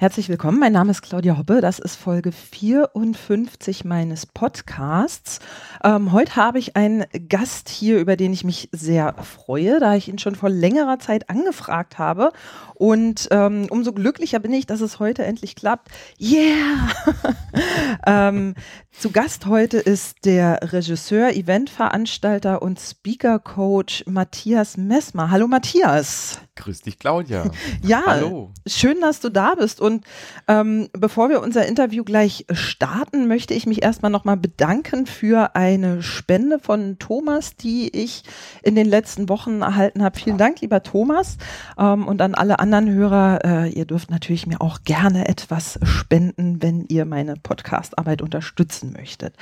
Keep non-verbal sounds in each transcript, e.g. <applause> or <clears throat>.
Herzlich willkommen, mein Name ist Claudia Hoppe, das ist Folge 54 meines Podcasts. Ähm, heute habe ich einen Gast hier, über den ich mich sehr freue, da ich ihn schon vor längerer Zeit angefragt habe. Und ähm, umso glücklicher bin ich, dass es heute endlich klappt. Yeah! <laughs> ähm, zu Gast heute ist der Regisseur, Eventveranstalter und Speaker-Coach Matthias Messmer. Hallo Matthias. Grüß dich, Claudia. <laughs> Ja, Hallo. schön, dass du da bist. Und ähm, bevor wir unser Interview gleich starten, möchte ich mich erstmal nochmal bedanken für eine Spende von Thomas, die ich in den letzten Wochen erhalten habe. Vielen Dank, lieber Thomas. Ähm, und an alle anderen Hörer, äh, ihr dürft natürlich mir auch gerne etwas spenden, wenn ihr meine Podcastarbeit unterstützen möchtet.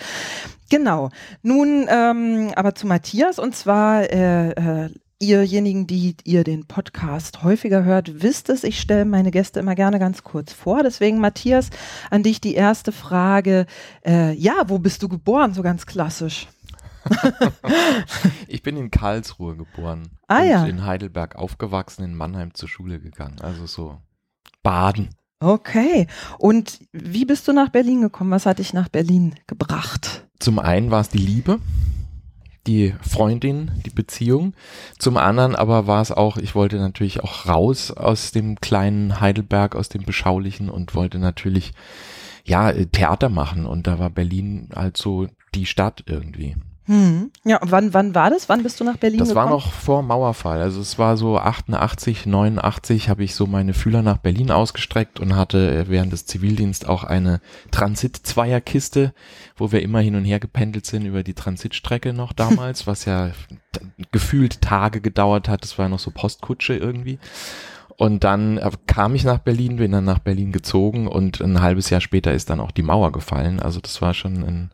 Genau. Nun ähm, aber zu Matthias und zwar äh, äh, Ihrjenigen, die ihr den Podcast häufiger hört, wisst es. Ich stelle meine Gäste immer gerne ganz kurz vor. Deswegen, Matthias, an dich die erste Frage. Äh, ja, wo bist du geboren? So ganz klassisch. <laughs> ich bin in Karlsruhe geboren. Ah ja. In Heidelberg aufgewachsen, in Mannheim zur Schule gegangen. Also so Baden. Okay. Und wie bist du nach Berlin gekommen? Was hat dich nach Berlin gebracht? Zum einen war es die Liebe die Freundin, die Beziehung. Zum anderen aber war es auch, ich wollte natürlich auch raus aus dem kleinen Heidelberg, aus dem beschaulichen und wollte natürlich ja Theater machen und da war Berlin halt so die Stadt irgendwie. Hm. Ja, wann, wann war das? Wann bist du nach Berlin das gekommen? Das war noch vor Mauerfall. Also es war so 88, 89 habe ich so meine Fühler nach Berlin ausgestreckt und hatte äh, während des Zivildienst auch eine Transit-Zweierkiste, wo wir immer hin und her gependelt sind über die Transitstrecke noch <laughs> damals, was ja gefühlt Tage gedauert hat. Das war noch so Postkutsche irgendwie. Und dann äh, kam ich nach Berlin, bin dann nach Berlin gezogen und ein halbes Jahr später ist dann auch die Mauer gefallen. Also das war schon ein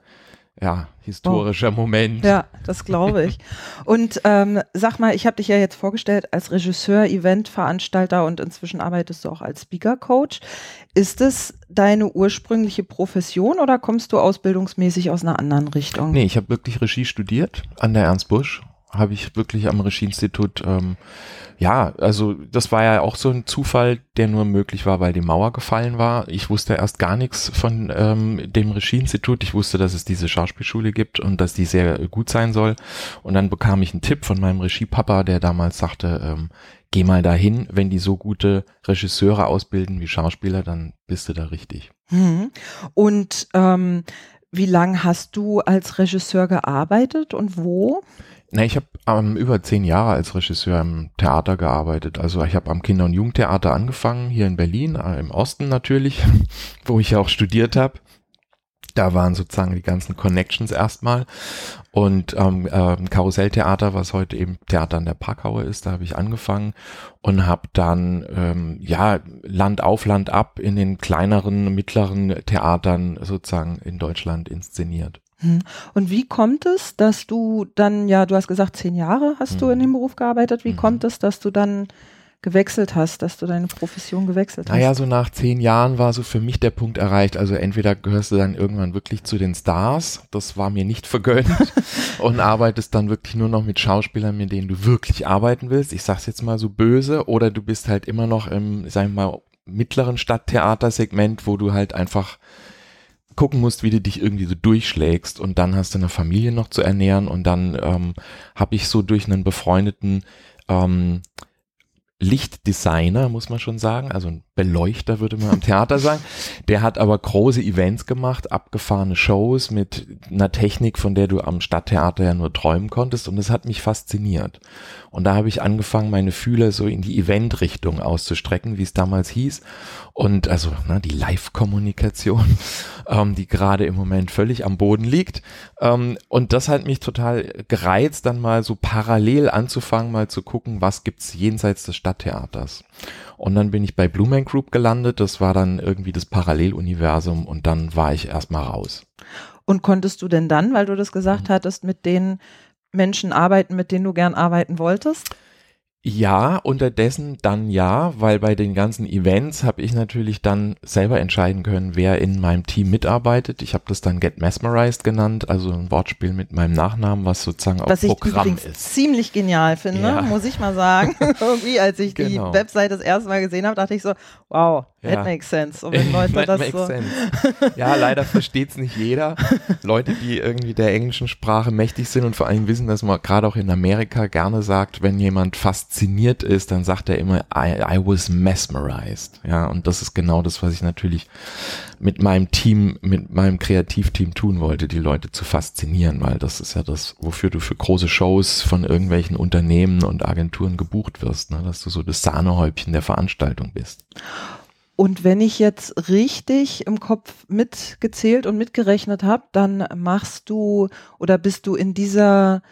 ja, historischer oh. Moment. Ja, das glaube ich. und ähm, sag mal, ich habe dich ja jetzt vorgestellt als Regisseur, Eventveranstalter und inzwischen arbeitest du auch als Speaker Coach. Ist es deine ursprüngliche Profession oder kommst du ausbildungsmäßig aus einer anderen Richtung? Nee, ich habe wirklich Regie studiert an der Ernst Busch habe ich wirklich am Regieinstitut, ähm, ja, also das war ja auch so ein Zufall, der nur möglich war, weil die Mauer gefallen war. Ich wusste erst gar nichts von ähm, dem Regieinstitut. Ich wusste, dass es diese Schauspielschule gibt und dass die sehr gut sein soll. Und dann bekam ich einen Tipp von meinem Regiepapa, der damals sagte, ähm, geh mal dahin, wenn die so gute Regisseure ausbilden wie Schauspieler, dann bist du da richtig. Hm. Und ähm, wie lange hast du als Regisseur gearbeitet und wo? Na, ich habe ähm, über zehn Jahre als Regisseur im Theater gearbeitet. Also ich habe am Kinder- und Jugendtheater angefangen, hier in Berlin, äh, im Osten natürlich, <laughs> wo ich ja auch studiert habe. Da waren sozusagen die ganzen Connections erstmal. Und ähm, äh, Karusselltheater, was heute eben Theater an der Parkhaue ist, da habe ich angefangen und habe dann ähm, ja Land auf Land ab in den kleineren, mittleren Theatern sozusagen in Deutschland inszeniert. Hm. Und wie kommt es, dass du dann, ja, du hast gesagt, zehn Jahre hast mhm. du in dem Beruf gearbeitet. Wie mhm. kommt es, dass du dann gewechselt hast, dass du deine Profession gewechselt hast? Naja, so nach zehn Jahren war so für mich der Punkt erreicht. Also entweder gehörst du dann irgendwann wirklich zu den Stars, das war mir nicht <laughs> vergönnt, <laughs> und arbeitest dann wirklich nur noch mit Schauspielern, mit denen du wirklich arbeiten willst. Ich sag's jetzt mal so böse, oder du bist halt immer noch im, sagen wir mal, mittleren Stadttheatersegment, wo du halt einfach gucken musst, wie du dich irgendwie so durchschlägst und dann hast du eine Familie noch zu ernähren und dann ähm, habe ich so durch einen befreundeten ähm, Lichtdesigner, muss man schon sagen, also ein Beleuchter würde man am Theater sagen. Der hat aber große Events gemacht, abgefahrene Shows mit einer Technik, von der du am Stadttheater ja nur träumen konntest und das hat mich fasziniert. Und da habe ich angefangen, meine Fühler so in die Event-Richtung auszustrecken, wie es damals hieß. Und also ne, die Live-Kommunikation, <laughs> ähm, die gerade im Moment völlig am Boden liegt. Ähm, und das hat mich total gereizt, dann mal so parallel anzufangen, mal zu gucken, was gibt's jenseits des Stadttheaters. Und dann bin ich bei Blue Man Group gelandet. Das war dann irgendwie das Paralleluniversum und dann war ich erstmal raus. Und konntest du denn dann, weil du das gesagt mhm. hattest, mit den Menschen arbeiten, mit denen du gern arbeiten wolltest? Ja, unterdessen dann ja, weil bei den ganzen Events habe ich natürlich dann selber entscheiden können, wer in meinem Team mitarbeitet. Ich habe das dann Get Mesmerized genannt, also ein Wortspiel mit meinem Nachnamen, was sozusagen was auch Programm ich ist. ziemlich genial finde, Ja. muss ich mal sagen. <laughs> Irgendwie, als ich Genau. die Website das erste Mal gesehen habe, dachte ich so, wow, that Ja. makes sense. Und wenn <laughs> Leute That das makes so, sense. <laughs> Ja, leider versteht es nicht jeder. Leute, die irgendwie der englischen Sprache mächtig sind und vor allem wissen, dass man gerade auch in Amerika gerne sagt, wenn jemand fasziniert ist, dann sagt er immer, I, I was mesmerized. Ja, und das ist genau das, was ich natürlich mit meinem Team, mit meinem Kreativteam tun wollte, die Leute zu faszinieren, weil das ist ja das, wofür du für große Shows von irgendwelchen Unternehmen und Agenturen gebucht wirst, ne? dass du so das Sahnehäubchen der Veranstaltung bist. Und wenn ich jetzt richtig im Kopf mitgezählt und mitgerechnet habe, dann machst du oder bist du in dieser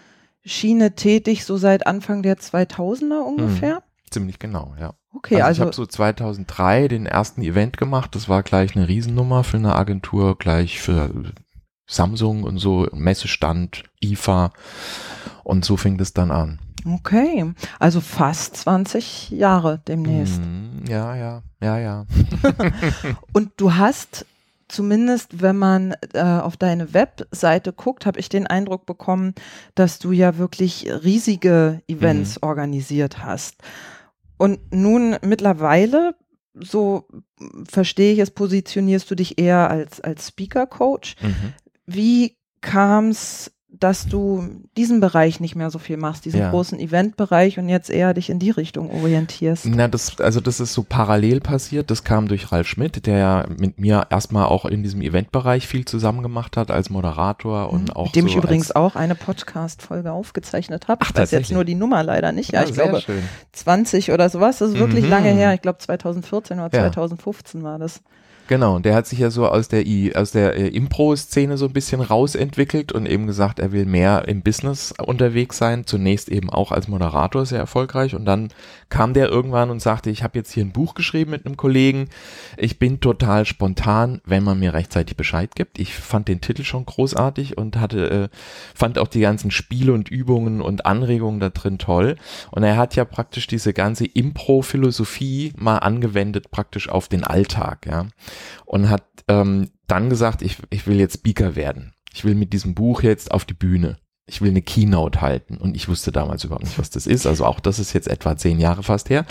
Schiene tätig so seit Anfang der 2000er ungefähr? Ziemlich genau, ja. Okay, also, ich also, habe so 2003 den ersten Event gemacht. Das war gleich eine Riesennummer für eine Agentur, gleich für Samsung und so, Messestand, IFA. Und so fing das dann an. okay, also fast 20 Jahre demnächst. Ja, ja, ja, ja. <laughs> Und du hast zumindest, wenn man äh, auf deine Webseite guckt, habe ich den Eindruck bekommen, dass du ja wirklich riesige Events Mhm. organisiert hast. Und nun mittlerweile, so verstehe ich es, positionierst du dich eher als, als Speaker-Coach. Mhm. Wie kam es, dass du diesen Bereich nicht mehr so viel machst, diesen Ja. großen Eventbereich und jetzt eher dich in die Richtung orientierst? Na, das, also das ist so parallel passiert. Das kam durch Ralf Schmidt, der ja mit mir erstmal auch in diesem Eventbereich viel zusammen gemacht hat als Moderator und auch Mit dem so ich übrigens auch eine Podcast-Folge aufgezeichnet habe. Ach, Ich weiß jetzt nur die Nummer leider nicht. Ja, Ja, ich sehr glaube schön. 20 oder sowas. Das ist wirklich Mhm. lange her. Ich glaube 2014 oder Ja. 2015 war das. Genau, und der hat sich ja so aus der, aus der äh, Impro-Szene so ein bisschen rausentwickelt und eben gesagt, er will mehr im Business unterwegs sein. Zunächst eben auch als Moderator sehr erfolgreich. Und dann kam der irgendwann und sagte, ich habe jetzt hier ein Buch geschrieben mit einem Kollegen. Ich bin total spontan, wenn man mir rechtzeitig Bescheid gibt. Ich fand den Titel schon großartig und hatte, äh, fand auch die ganzen Spiele und Übungen und Anregungen da drin toll. Und er hat ja praktisch diese ganze Impro-Philosophie mal angewendet praktisch auf den Alltag, ja und hat ähm, dann gesagt, ich, ich will jetzt Speaker werden. Ich will mit diesem Buch jetzt auf die Bühne. Ich will eine Keynote halten. Und ich wusste damals überhaupt nicht, was das ist. Also auch das ist jetzt etwa zehn Jahre fast her.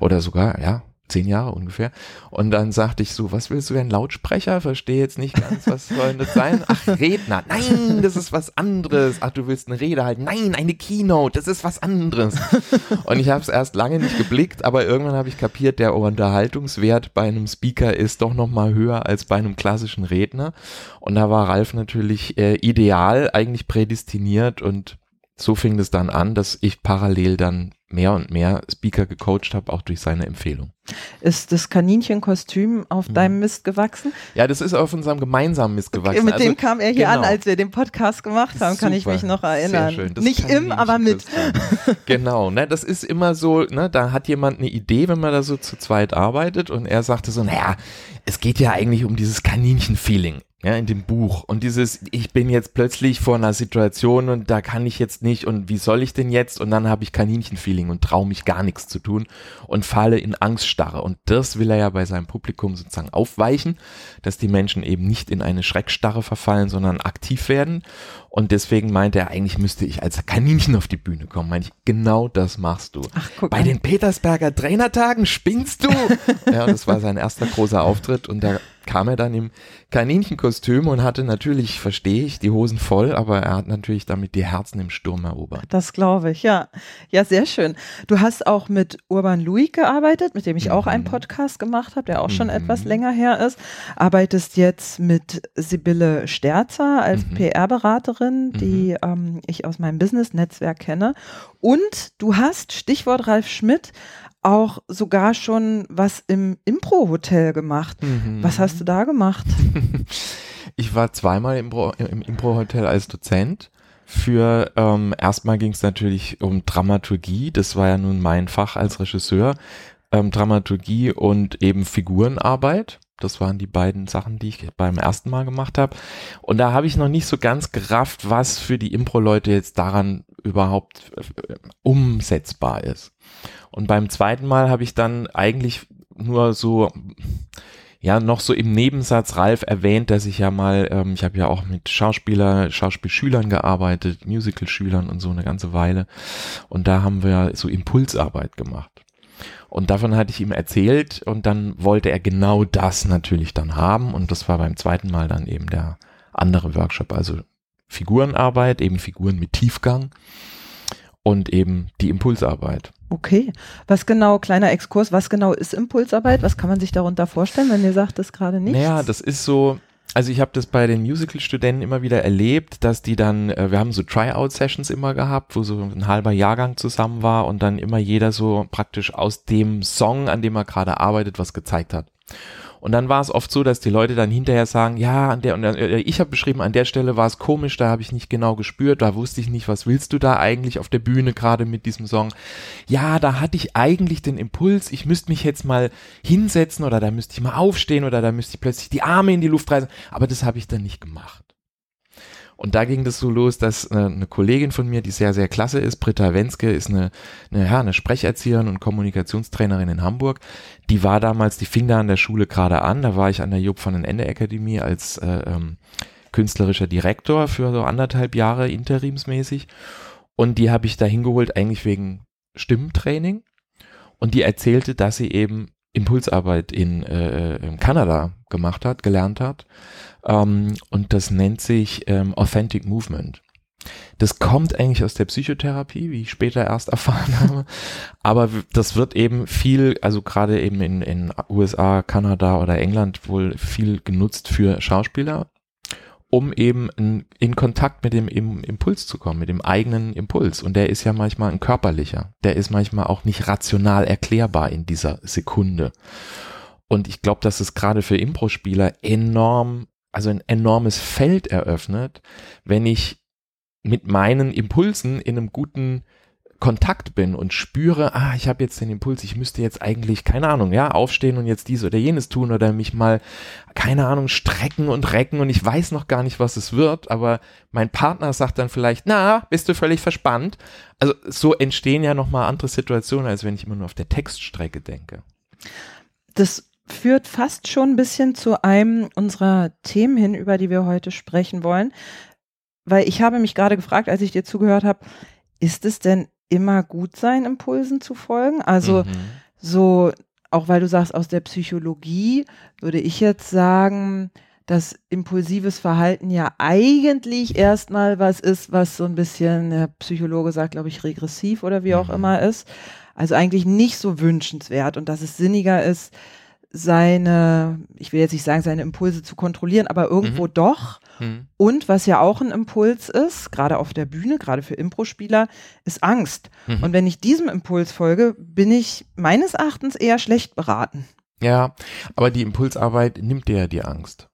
Oder sogar, ja, zehn Jahre ungefähr. Und dann sagte ich so, was willst du denn? Lautsprecher? Verstehe jetzt nicht ganz, was soll denn das sein? Ach, Redner. Nein, das ist was anderes. Ach, du willst eine Rede halten. Nein, eine Keynote. Das ist was anderes. Und ich habe es erst lange nicht geblickt, aber irgendwann habe ich kapiert, der Unterhaltungswert bei einem Speaker ist doch noch mal höher als bei einem klassischen Redner. Und da war Ralf natürlich äh, ideal, eigentlich prädestiniert und so fing es dann an, dass ich parallel dann mehr und mehr Speaker gecoacht habe, auch durch seine Empfehlung. Ist das Kaninchenkostüm auf Mhm. deinem Mist gewachsen? Ja, das ist auf unserem gemeinsamen Mist gewachsen. mit Also, dem kam er hier an, genau. als wir den Podcast gemacht haben, kann ich Super. mich noch erinnern. Sehr schön. Das Nicht im, aber mit. Genau, ne, das ist immer so, ne, da hat jemand eine Idee, wenn man da so zu zweit arbeitet und er sagte so, naja, es geht ja eigentlich um dieses Kaninchen-Feeling. Ja, in dem Buch. Und dieses, ich bin jetzt plötzlich vor einer Situation und da kann ich jetzt nicht und wie soll ich denn jetzt? Und dann habe ich Kaninchen-Feeling und traue mich gar nichts zu tun und falle in Angststarre. Und das will er ja bei seinem Publikum sozusagen aufweichen, dass die Menschen eben nicht in eine Schreckstarre verfallen, sondern aktiv werden. Und deswegen meinte er, eigentlich müsste ich als Kaninchen auf die Bühne kommen. Meinte ich, genau das machst du. Ach, guck Bei an. den Petersberger Trainertagen spinnst du? <laughs> ja, und das war sein erster großer Auftritt und da kam er dann im Kaninchenkostüm und hatte natürlich, verstehe ich, die Hosen voll, aber er hat natürlich damit die Herzen im Sturm erobert. Das glaube ich, ja. Ja, sehr schön. Du hast auch mit Urban Louis gearbeitet, mit dem ich auch einen Mhm. Podcast gemacht habe, der auch schon Mhm. etwas länger her ist. Arbeitest jetzt mit Sibylle Sterzer als Mhm. PR-Beraterin, die ähm, ich aus meinem Business-Netzwerk kenne. Und du hast, Stichwort Ralf Schmidt, auch sogar schon was im Impro-Hotel gemacht. Was hast du da gemacht? <laughs> Ich war zweimal im Impro-Hotel als Dozent. Für ähm, erstmal ging es natürlich um Dramaturgie, das war ja nun mein Fach als Regisseur. Ähm, Dramaturgie und eben Figurenarbeit. Das waren die beiden Sachen, die ich beim ersten Mal gemacht habe. Und da habe ich noch nicht so ganz gerafft, was für die Impro-Leute jetzt daran überhaupt äh, umsetzbar ist. Und beim zweiten Mal habe ich dann eigentlich nur so ja noch so im Nebensatz Ralf erwähnt, dass ich ja mal, ähm, ich habe ja auch mit Schauspieler, Schauspielschülern gearbeitet, Musicalschülern und so eine ganze Weile. Und da haben wir so Impulsarbeit gemacht. Und davon hatte ich ihm erzählt und dann wollte er genau das natürlich dann haben. Und das war beim zweiten Mal dann eben der andere Workshop, also Figurenarbeit, eben Figuren mit Tiefgang und eben die Impulsarbeit. Okay. Was genau, kleiner Exkurs, was genau ist Impulsarbeit? Was kann man sich darunter vorstellen, wenn ihr sagt, das gerade nicht? Naja, das ist so, also ich habe das bei den Musical-Studenten immer wieder erlebt, dass die dann, äh, wir haben so Tryout-Sessions immer gehabt, wo so ein halber Jahrgang zusammen war und dann immer jeder so praktisch aus dem Song, an dem er gerade arbeitet, was gezeigt hat. Und dann war es oft so, dass die Leute dann hinterher sagen, ja, an der und äh, ich habe beschrieben, an der Stelle war es komisch, da habe ich nicht genau gespürt, da wusste ich nicht, was willst du da eigentlich auf der Bühne gerade mit diesem Song? Ja, da hatte ich eigentlich den Impuls, ich müsste mich jetzt mal hinsetzen oder da müsste ich mal aufstehen oder da müsste ich plötzlich die Arme in die Luft reißen, aber das habe ich dann nicht gemacht. Und da ging das so los, dass eine, eine, Kollegin von mir, die sehr, sehr klasse ist, Britta Wenske, ist eine, eine, ja, eine Sprecherzieherin und Kommunikationstrainerin in Hamburg. Die war damals, die fing da an der Schule gerade an. Da war ich an der Job van den Ende Akademie als äh, ähm, künstlerischer Direktor für so anderthalb Jahre interimsmäßig. Und die habe ich da hingeholt eigentlich wegen Stimmtraining. Und die erzählte, dass sie eben Impulsarbeit in, äh, in Kanada gemacht hat, gelernt hat. Ähm, und das nennt sich ähm, Authentic Movement. Das kommt eigentlich aus der Psychotherapie, wie ich später erst erfahren <laughs> habe. Aber das wird eben viel, also gerade eben in, in USA, Kanada oder England wohl viel genutzt für Schauspieler, um eben in, in Kontakt mit dem Impuls zu kommen, mit dem eigenen Impuls. Und der ist ja manchmal ein körperlicher. Der ist manchmal auch nicht rational erklärbar in dieser Sekunde. Und ich glaube, dass es gerade für Impro-Spieler enorm also ein enormes Feld eröffnet, wenn ich mit meinen Impulsen in einem guten Kontakt bin und spüre, ah, ich habe jetzt den Impuls, ich müsste jetzt eigentlich, keine Ahnung, ja, aufstehen und jetzt dies oder jenes tun oder mich mal, keine Ahnung, strecken und recken und ich weiß noch gar nicht, was es wird, aber mein Partner sagt dann vielleicht, na, bist du völlig verspannt? Also so entstehen ja nochmal andere Situationen, als wenn ich immer nur auf der Textstrecke denke. Das führt fast schon ein bisschen zu einem unserer Themen hin, über die wir heute sprechen wollen. Weil ich habe mich gerade gefragt, als ich dir zugehört habe, ist es denn immer gut, seinen Impulsen zu folgen? Also mhm. so, auch weil du sagst, aus der Psychologie würde ich jetzt sagen, dass impulsives Verhalten ja eigentlich erstmal was ist, was so ein bisschen, der Psychologe sagt, glaube ich, regressiv oder wie auch mhm. immer ist. Also eigentlich nicht so wünschenswert und dass es sinniger ist, seine, ich will jetzt nicht sagen, seine Impulse zu kontrollieren, aber irgendwo mhm. doch. Mhm. Und was ja auch ein Impuls ist, gerade auf der Bühne, gerade für Impro-Spieler, ist Angst. Mhm. Und wenn ich diesem Impuls folge, bin ich meines Erachtens eher schlecht beraten. Ja, aber die Impulsarbeit nimmt dir ja die Angst.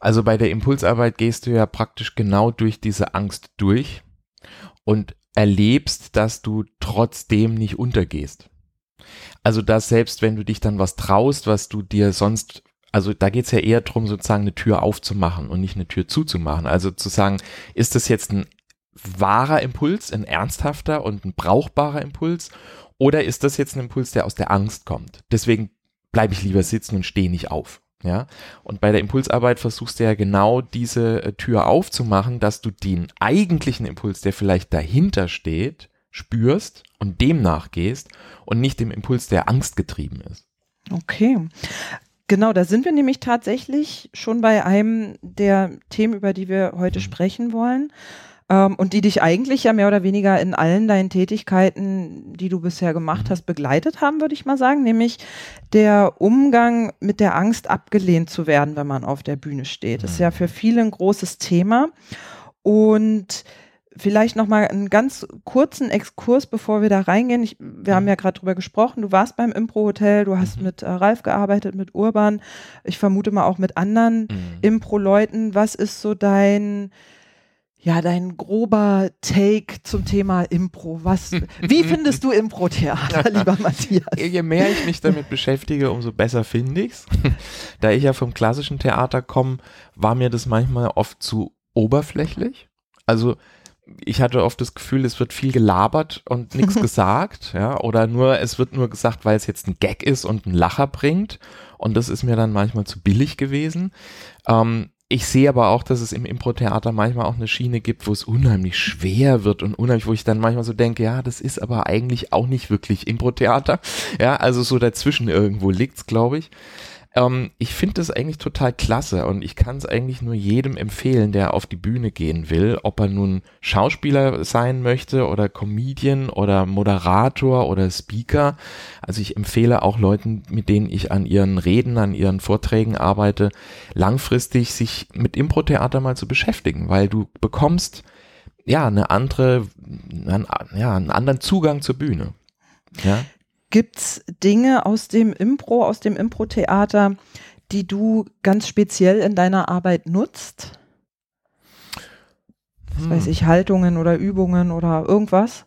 Also bei der Impulsarbeit gehst du ja praktisch genau durch diese Angst durch und erlebst, dass du trotzdem nicht untergehst. Also dass selbst wenn du dich dann was traust, was du dir sonst, also da geht's ja eher drum, sozusagen eine Tür aufzumachen und nicht eine Tür zuzumachen. Also zu sagen, ist das jetzt ein wahrer Impuls, ein ernsthafter und ein brauchbarer Impuls? Oder ist das jetzt ein Impuls, der aus der Angst kommt? Deswegen bleibe ich lieber sitzen und stehe nicht auf. Ja, und bei der Impulsarbeit versuchst du ja genau diese äh, Tür aufzumachen, dass du den eigentlichen Impuls, der vielleicht dahinter steht, spürst und dem nachgehst und nicht dem Impuls, der Angst getrieben ist. Okay. Genau, da sind wir nämlich tatsächlich schon bei einem der Themen, über die wir heute mhm. sprechen wollen ähm, und die dich eigentlich ja mehr oder weniger in allen deinen Tätigkeiten, die du bisher gemacht mhm. hast, begleitet haben, würde ich mal sagen, nämlich der Umgang mit der Angst, abgelehnt zu werden, wenn man auf der Bühne steht. Mhm. Das ist ja für viele ein großes Thema und Vielleicht noch mal einen ganz kurzen Exkurs, bevor wir da reingehen. Ich, wir haben ja gerade drüber gesprochen. Du warst beim Impro-Hotel, du hast mhm. mit äh, Ralf gearbeitet, mit Urban. Ich vermute mal auch mit anderen mhm. Impro-Leuten. Was ist so dein, ja, dein grober Take zum Thema Impro? Was, <laughs> wie findest du Impro-Theater, <laughs> lieber Matthias? Je mehr ich mich damit beschäftige, umso besser finde ich's. <laughs> da ich ja vom klassischen Theater komme, war mir das manchmal oft zu oberflächlich. Also ich hatte oft das Gefühl, es wird viel gelabert und nichts <laughs> gesagt, ja, oder nur, es wird nur gesagt, weil es jetzt ein Gag ist und einen Lacher bringt. Und das ist mir dann manchmal zu billig gewesen. Ähm, ich sehe aber auch, dass es im Impro-Theater manchmal auch eine Schiene gibt, wo es unheimlich schwer wird und unheimlich, wo ich dann manchmal so denke, ja, das ist aber eigentlich auch nicht wirklich Impro-Theater. Ja, also so dazwischen irgendwo liegt's, glaube ich. Ähm, ich finde das eigentlich total klasse und ich kann es eigentlich nur jedem empfehlen, der auf die Bühne gehen will, ob er nun Schauspieler sein möchte oder Comedian oder Moderator oder Speaker. Also ich empfehle auch Leuten, mit denen ich an ihren Reden, an ihren Vorträgen arbeite, langfristig sich mit Impro-Theater mal zu beschäftigen, weil du bekommst ja eine andere, einen, ja, einen anderen Zugang zur Bühne. Ja. Gibt es Dinge aus dem Impro, aus dem Impro-Theater, die du ganz speziell in deiner Arbeit nutzt? Was hm. weiß ich, Haltungen oder Übungen oder irgendwas?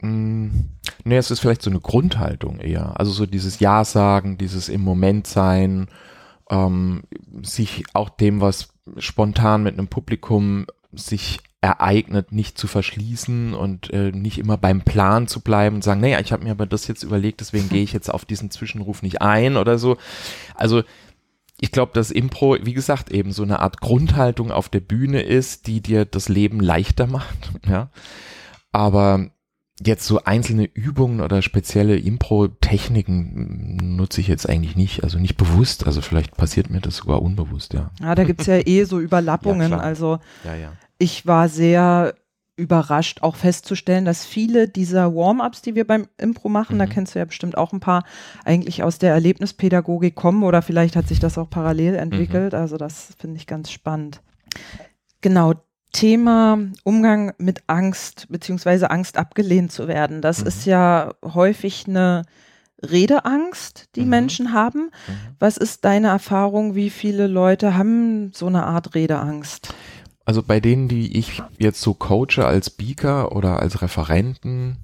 Hm. Nee, es ist vielleicht so eine Grundhaltung eher. Also so dieses Ja sagen, dieses im Moment sein, ähm, sich auch dem, was spontan mit einem Publikum sich ereignet, nicht zu verschließen und äh, nicht immer beim Plan zu bleiben und sagen, naja, ich habe mir aber das jetzt überlegt, deswegen gehe ich jetzt auf diesen Zwischenruf nicht ein oder so. Also ich glaube, dass Impro, wie gesagt, eben so eine Art Grundhaltung auf der Bühne ist, die dir das Leben leichter macht, <laughs> ja. Aber jetzt so einzelne Übungen oder spezielle Impro-Techniken nutze ich jetzt eigentlich nicht, also nicht bewusst, also vielleicht passiert mir das sogar unbewusst, ja. Ja, da gibt's ja eh so <laughs> Überlappungen, ja, also ja, ja ich war sehr überrascht, auch festzustellen, dass viele dieser Warm-ups, die wir beim Impro machen, mhm. da kennst du ja bestimmt auch ein paar, eigentlich aus der Erlebnispädagogik kommen oder vielleicht hat sich das auch parallel entwickelt. Mhm. Also das finde ich ganz spannend. Genau, Thema Umgang mit Angst beziehungsweise Angst abgelehnt zu werden. Das mhm. ist ja häufig eine Redeangst, die mhm. Menschen haben. Mhm. Was ist deine Erfahrung? Wie viele Leute haben so eine Art Redeangst? Also bei denen, die ich jetzt so coache als Speaker oder als Referenten,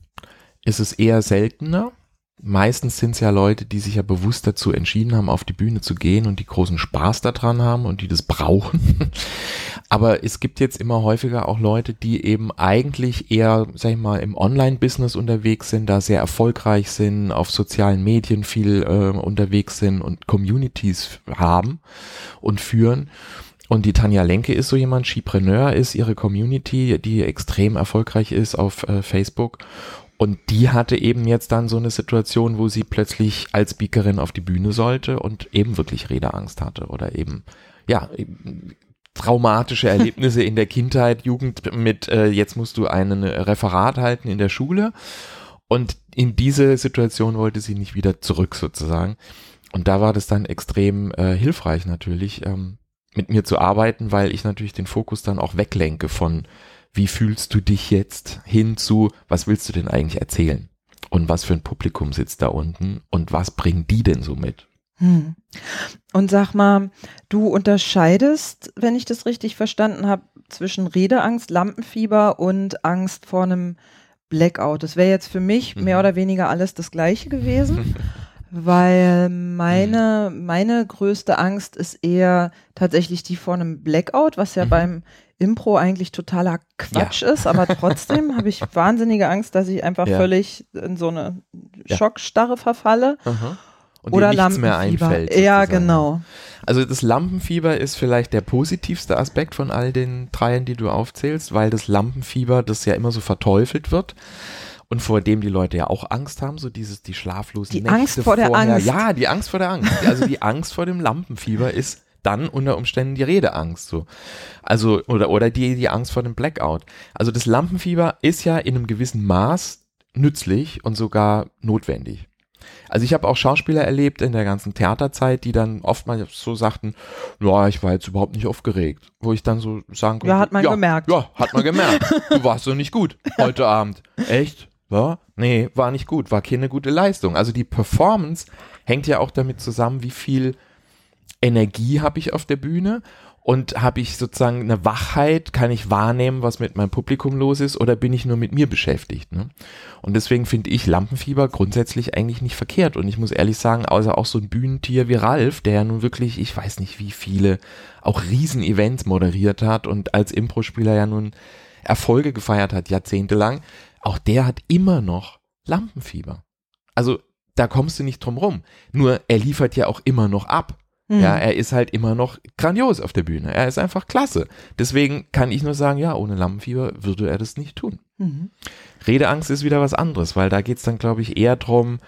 ist es eher seltener. Meistens sind es ja Leute, die sich ja bewusst dazu entschieden haben, auf die Bühne zu gehen und die großen Spaß daran haben und die das brauchen. <laughs> Aber es gibt jetzt immer häufiger auch Leute, die eben eigentlich eher, sag ich mal, im Online-Business unterwegs sind, da sehr erfolgreich sind, auf sozialen Medien viel äh, unterwegs sind und Communities haben und führen und die Tanja Lenke ist so jemand, Skipreneur ist ihre Community, die extrem erfolgreich ist auf äh, Facebook. Und die hatte eben jetzt dann so eine Situation, wo sie plötzlich als Speakerin auf die Bühne sollte und eben wirklich Redeangst hatte oder eben, ja, traumatische Erlebnisse in der Kindheit, Jugend mit, äh, jetzt musst du einen Referat halten in der Schule. Und in diese Situation wollte sie nicht wieder zurück sozusagen. Und da war das dann extrem äh, hilfreich natürlich, ähm, mit mir zu arbeiten, weil ich natürlich den Fokus dann auch weglenke von, wie fühlst du dich jetzt hin zu, was willst du denn eigentlich erzählen? Und was für ein Publikum sitzt da unten und was bringen die denn so mit? Hm. Und sag mal, du unterscheidest, wenn ich das richtig verstanden habe, zwischen Redeangst, Lampenfieber und Angst vor einem Blackout. Das wäre jetzt für mich mhm. mehr oder weniger alles das Gleiche gewesen. <laughs> weil meine, mhm. meine größte Angst ist eher tatsächlich die vor einem Blackout, was ja mhm. beim Impro eigentlich totaler Quatsch ja. ist, aber trotzdem <laughs> habe ich wahnsinnige Angst, dass ich einfach ja. völlig in so eine Schockstarre verfalle. Aha. Und oder nichts mehr einfällt. Ja, genau. Also das Lampenfieber ist vielleicht der positivste Aspekt von all den dreien, die du aufzählst, weil das Lampenfieber, das ja immer so verteufelt wird und vor dem die Leute ja auch Angst haben, so dieses, die schlaflosen die Nächte Angst vor vorher. der Angst. Ja, die Angst vor der Angst. Also die <laughs> Angst vor dem Lampenfieber ist dann unter Umständen die Redeangst so. Also oder oder die die Angst vor dem Blackout. Also das Lampenfieber ist ja in einem gewissen Maß nützlich und sogar notwendig. Also ich habe auch Schauspieler erlebt in der ganzen Theaterzeit, die dann oftmals so sagten, ja, ich war jetzt überhaupt nicht aufgeregt. Wo ich dann so sagen konnte, ja, hat man ja, gemerkt. Ja, hat man gemerkt. <laughs> Du warst so nicht gut heute Abend. Echt? Ja, nee, war nicht gut, war keine gute Leistung. Also die Performance hängt ja auch damit zusammen, wie viel Energie habe ich auf der Bühne Und habe ich sozusagen eine Wachheit, kann ich wahrnehmen, was mit meinem Publikum los ist, oder bin ich nur mit mir beschäftigt? Ne? Und deswegen finde ich Lampenfieber grundsätzlich eigentlich nicht verkehrt. Und ich muss ehrlich sagen, außer auch so ein Bühnentier wie Ralf, der ja nun wirklich, ich weiß nicht wie viele, auch Riesen-Events moderiert hat und als Impro-Spieler ja nun Erfolge gefeiert hat, jahrzehntelang, auch der hat immer noch Lampenfieber. Also da kommst du nicht drum rum. Nur er liefert ja auch immer noch ab. Mhm. Ja, er ist halt immer noch grandios auf der Bühne. Er ist einfach klasse. Deswegen kann ich nur sagen, ja, ohne Lampenfieber würde er das nicht tun. Mhm. Redeangst ist wieder was anderes, weil da geht's dann, glaube ich, eher drum,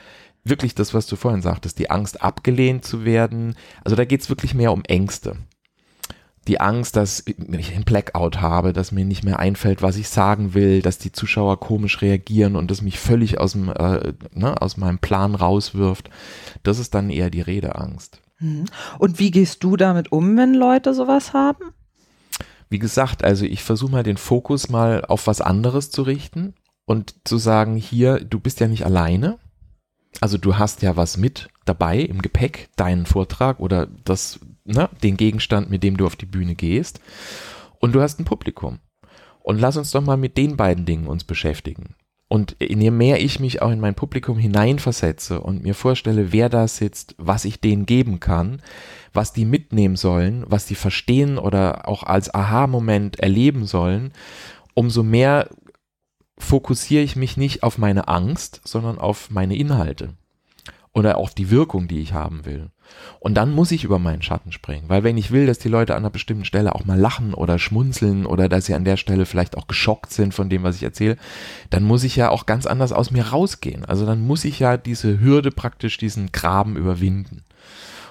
wirklich das, was du vorhin sagtest, die Angst abgelehnt zu werden. Also da geht's wirklich mehr um Ängste die Angst, dass ich einen Blackout habe, dass mir nicht mehr einfällt, was ich sagen will, dass die Zuschauer komisch reagieren und das mich völlig aus, dem, äh, ne, aus meinem Plan rauswirft. Das ist dann eher die Redeangst. Mhm. Und wie gehst du damit um, wenn Leute sowas haben? Wie gesagt, also ich versuche mal den Fokus mal auf was anderes zu richten und zu sagen, hier, du bist ja nicht alleine. Also du hast ja was mit dabei im Gepäck, deinen Vortrag oder das ne, den Gegenstand, mit dem du auf die Bühne gehst. Und du hast ein Publikum. Und lass uns doch mal mit den beiden Dingen uns beschäftigen. Und je mehr ich mich auch in mein Publikum hineinversetze und mir vorstelle, wer da sitzt, was ich denen geben kann, was die mitnehmen sollen, was die verstehen oder auch als Aha-Moment erleben sollen, umso mehr fokussiere ich mich nicht auf meine Angst, sondern auf meine Inhalte oder auf die Wirkung, die ich haben will. Und dann muss ich über meinen Schatten springen, weil wenn ich will, dass die Leute an einer bestimmten Stelle auch mal lachen oder schmunzeln oder dass sie an der Stelle vielleicht auch geschockt sind von dem, was ich erzähle, dann muss ich ja auch ganz anders aus mir rausgehen. Also dann muss ich ja diese Hürde praktisch, diesen Graben überwinden.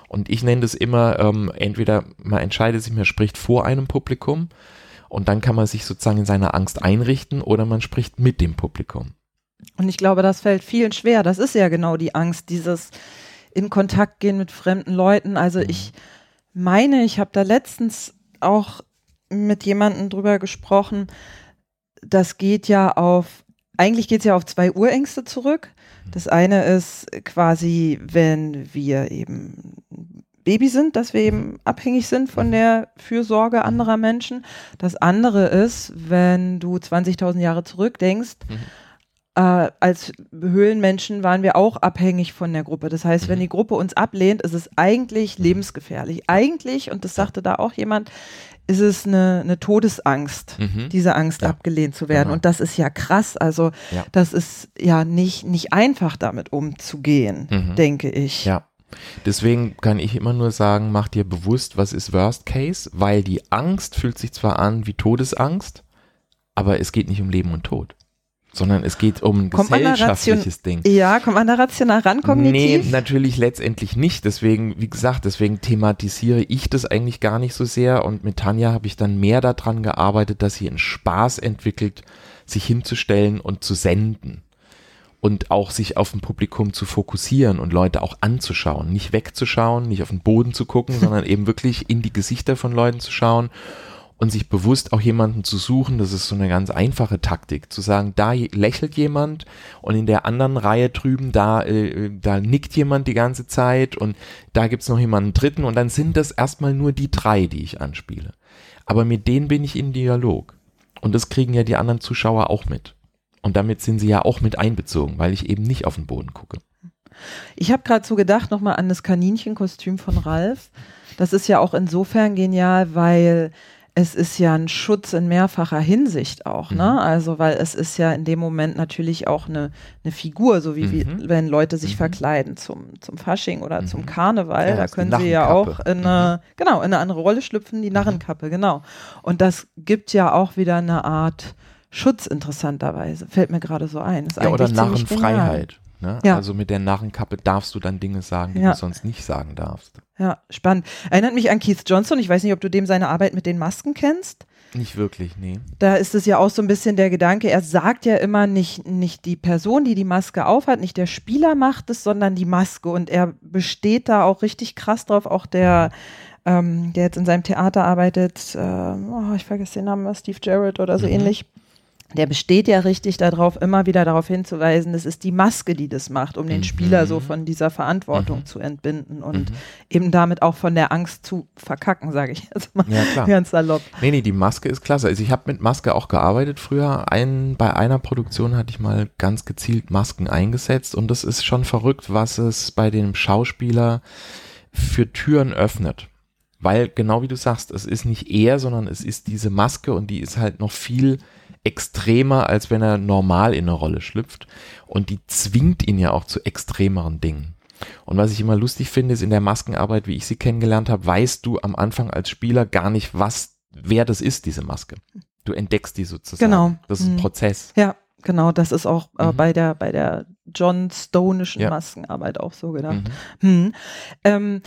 Und ich nenne das immer, ähm, entweder man entscheidet sich, man spricht vor einem Publikum und dann kann man sich sozusagen in seiner Angst einrichten oder man spricht mit dem Publikum. Und ich glaube, das fällt vielen schwer. Das ist ja genau die Angst, dieses in Kontakt gehen mit fremden Leuten. Also ich meine, ich habe da letztens auch mit jemandem drüber gesprochen. Das geht ja auf, eigentlich geht es ja auf zwei Urängste zurück. Das eine ist quasi, wenn wir eben Baby sind, dass wir eben abhängig sind von der Fürsorge anderer Menschen. Das andere ist, wenn du 20.000 Jahre zurückdenkst, mhm äh, als Höhlenmenschen waren wir auch abhängig von der Gruppe. Das heißt, wenn mhm. die Gruppe uns ablehnt, ist es eigentlich mhm. lebensgefährlich. Eigentlich, und das sagte da auch jemand, ist es eine, eine Todesangst, mhm. diese Angst ja. abgelehnt zu werden. Genau. Und das ist ja krass. Also ja. das ist ja nicht, nicht einfach damit umzugehen, mhm. denke ich. Ja. Deswegen kann ich immer nur sagen, mach dir bewusst, was ist Worst Case, weil die Angst fühlt sich zwar an wie Todesangst, aber es geht nicht um Leben und Tod sondern es geht um ein kommt gesellschaftliches Ding. Ja, kommt man da rational ran kognitiv? Nee, natürlich letztendlich nicht. Deswegen, wie gesagt, deswegen thematisiere ich das eigentlich gar nicht so sehr. Und mit Tanja habe ich dann mehr daran gearbeitet, dass sie einen Spaß entwickelt, sich hinzustellen und zu senden. Und auch sich auf ein Publikum zu fokussieren und Leute auch anzuschauen. Nicht wegzuschauen, nicht auf den Boden zu gucken, <laughs> sondern eben wirklich in die Gesichter von Leuten zu schauen und sich bewusst auch jemanden zu suchen, das ist so eine ganz einfache Taktik, zu sagen, da lächelt jemand und in der anderen Reihe drüben, da, äh, da nickt jemand die ganze Zeit und da gibt's noch jemanden dritten und dann sind das erstmal nur die drei, die ich anspiele. Aber mit denen bin ich in Dialog. Und das kriegen ja die anderen Zuschauer auch mit. Und damit sind sie ja auch mit einbezogen, weil ich eben nicht auf den Boden gucke. Ich habe gerade so gedacht, nochmal an das Kaninchenkostüm von Ralf. Das ist ja auch insofern genial, weil es ist ja ein Schutz in mehrfacher Hinsicht auch, ne? Mhm. Also, weil es ist ja in dem Moment natürlich auch eine, eine Figur, so wie, mhm. wie wenn Leute sich mhm. verkleiden zum, zum Fasching oder zum mhm. Karneval, ja, da können sie ja auch in eine, mhm. genau, in eine andere Rolle schlüpfen, die. Narrenkappe, genau. Und das gibt ja auch wieder eine Art Schutz interessanterweise, fällt mir gerade so ein. Ist ja, oder Narrenfreiheit. Ne? Ja. Also mit der Narrenkappe darfst du dann Dinge sagen, die ja. du sonst nicht sagen darfst. Ja, spannend. Erinnert mich an Keith Johnson. Ich weiß nicht, ob du dem seine Arbeit mit den Masken kennst. Nicht wirklich, nee. Da ist es ja auch so ein bisschen der Gedanke, er sagt ja immer nicht, nicht die Person, die die Maske aufhat, nicht der Spieler macht es, sondern die Maske. Und er besteht da auch richtig krass drauf. Auch der, ähm, der jetzt in seinem Theater arbeitet, äh, oh, ich vergesse den Namen, Steve Jarrett oder so mhm. ähnlich der besteht ja richtig darauf, immer wieder darauf hinzuweisen, es ist die Maske, die das macht, um den Mhm. Spieler so von dieser Verantwortung Mhm. zu entbinden und Mhm. eben damit auch von der Angst zu verkacken, sage ich jetzt mal Ja, klar. ganz salopp. Nee, nee, die Maske ist klasse. Also ich habe mit Maske auch gearbeitet früher. Ein, bei einer Produktion hatte ich mal ganz gezielt Masken eingesetzt und das ist schon verrückt, was es bei dem Schauspieler für Türen öffnet. Weil genau wie du sagst, es ist nicht er, sondern es ist diese Maske und die ist halt noch viel extremer, als wenn er normal in eine Rolle schlüpft. Und die zwingt ihn ja auch zu extremeren Dingen. Und was ich immer lustig finde, ist in der Maskenarbeit, wie ich sie kennengelernt habe, weißt du am Anfang als Spieler gar nicht, was, wer das ist, diese Maske. Du entdeckst die sozusagen. Genau. Das ist ein Mhm. Prozess. Ja, genau, das ist auch äh, Mhm. bei der bei der John Stone'ischen Ja. Maskenarbeit auch so gedacht. Mhm. Hm. Ähm,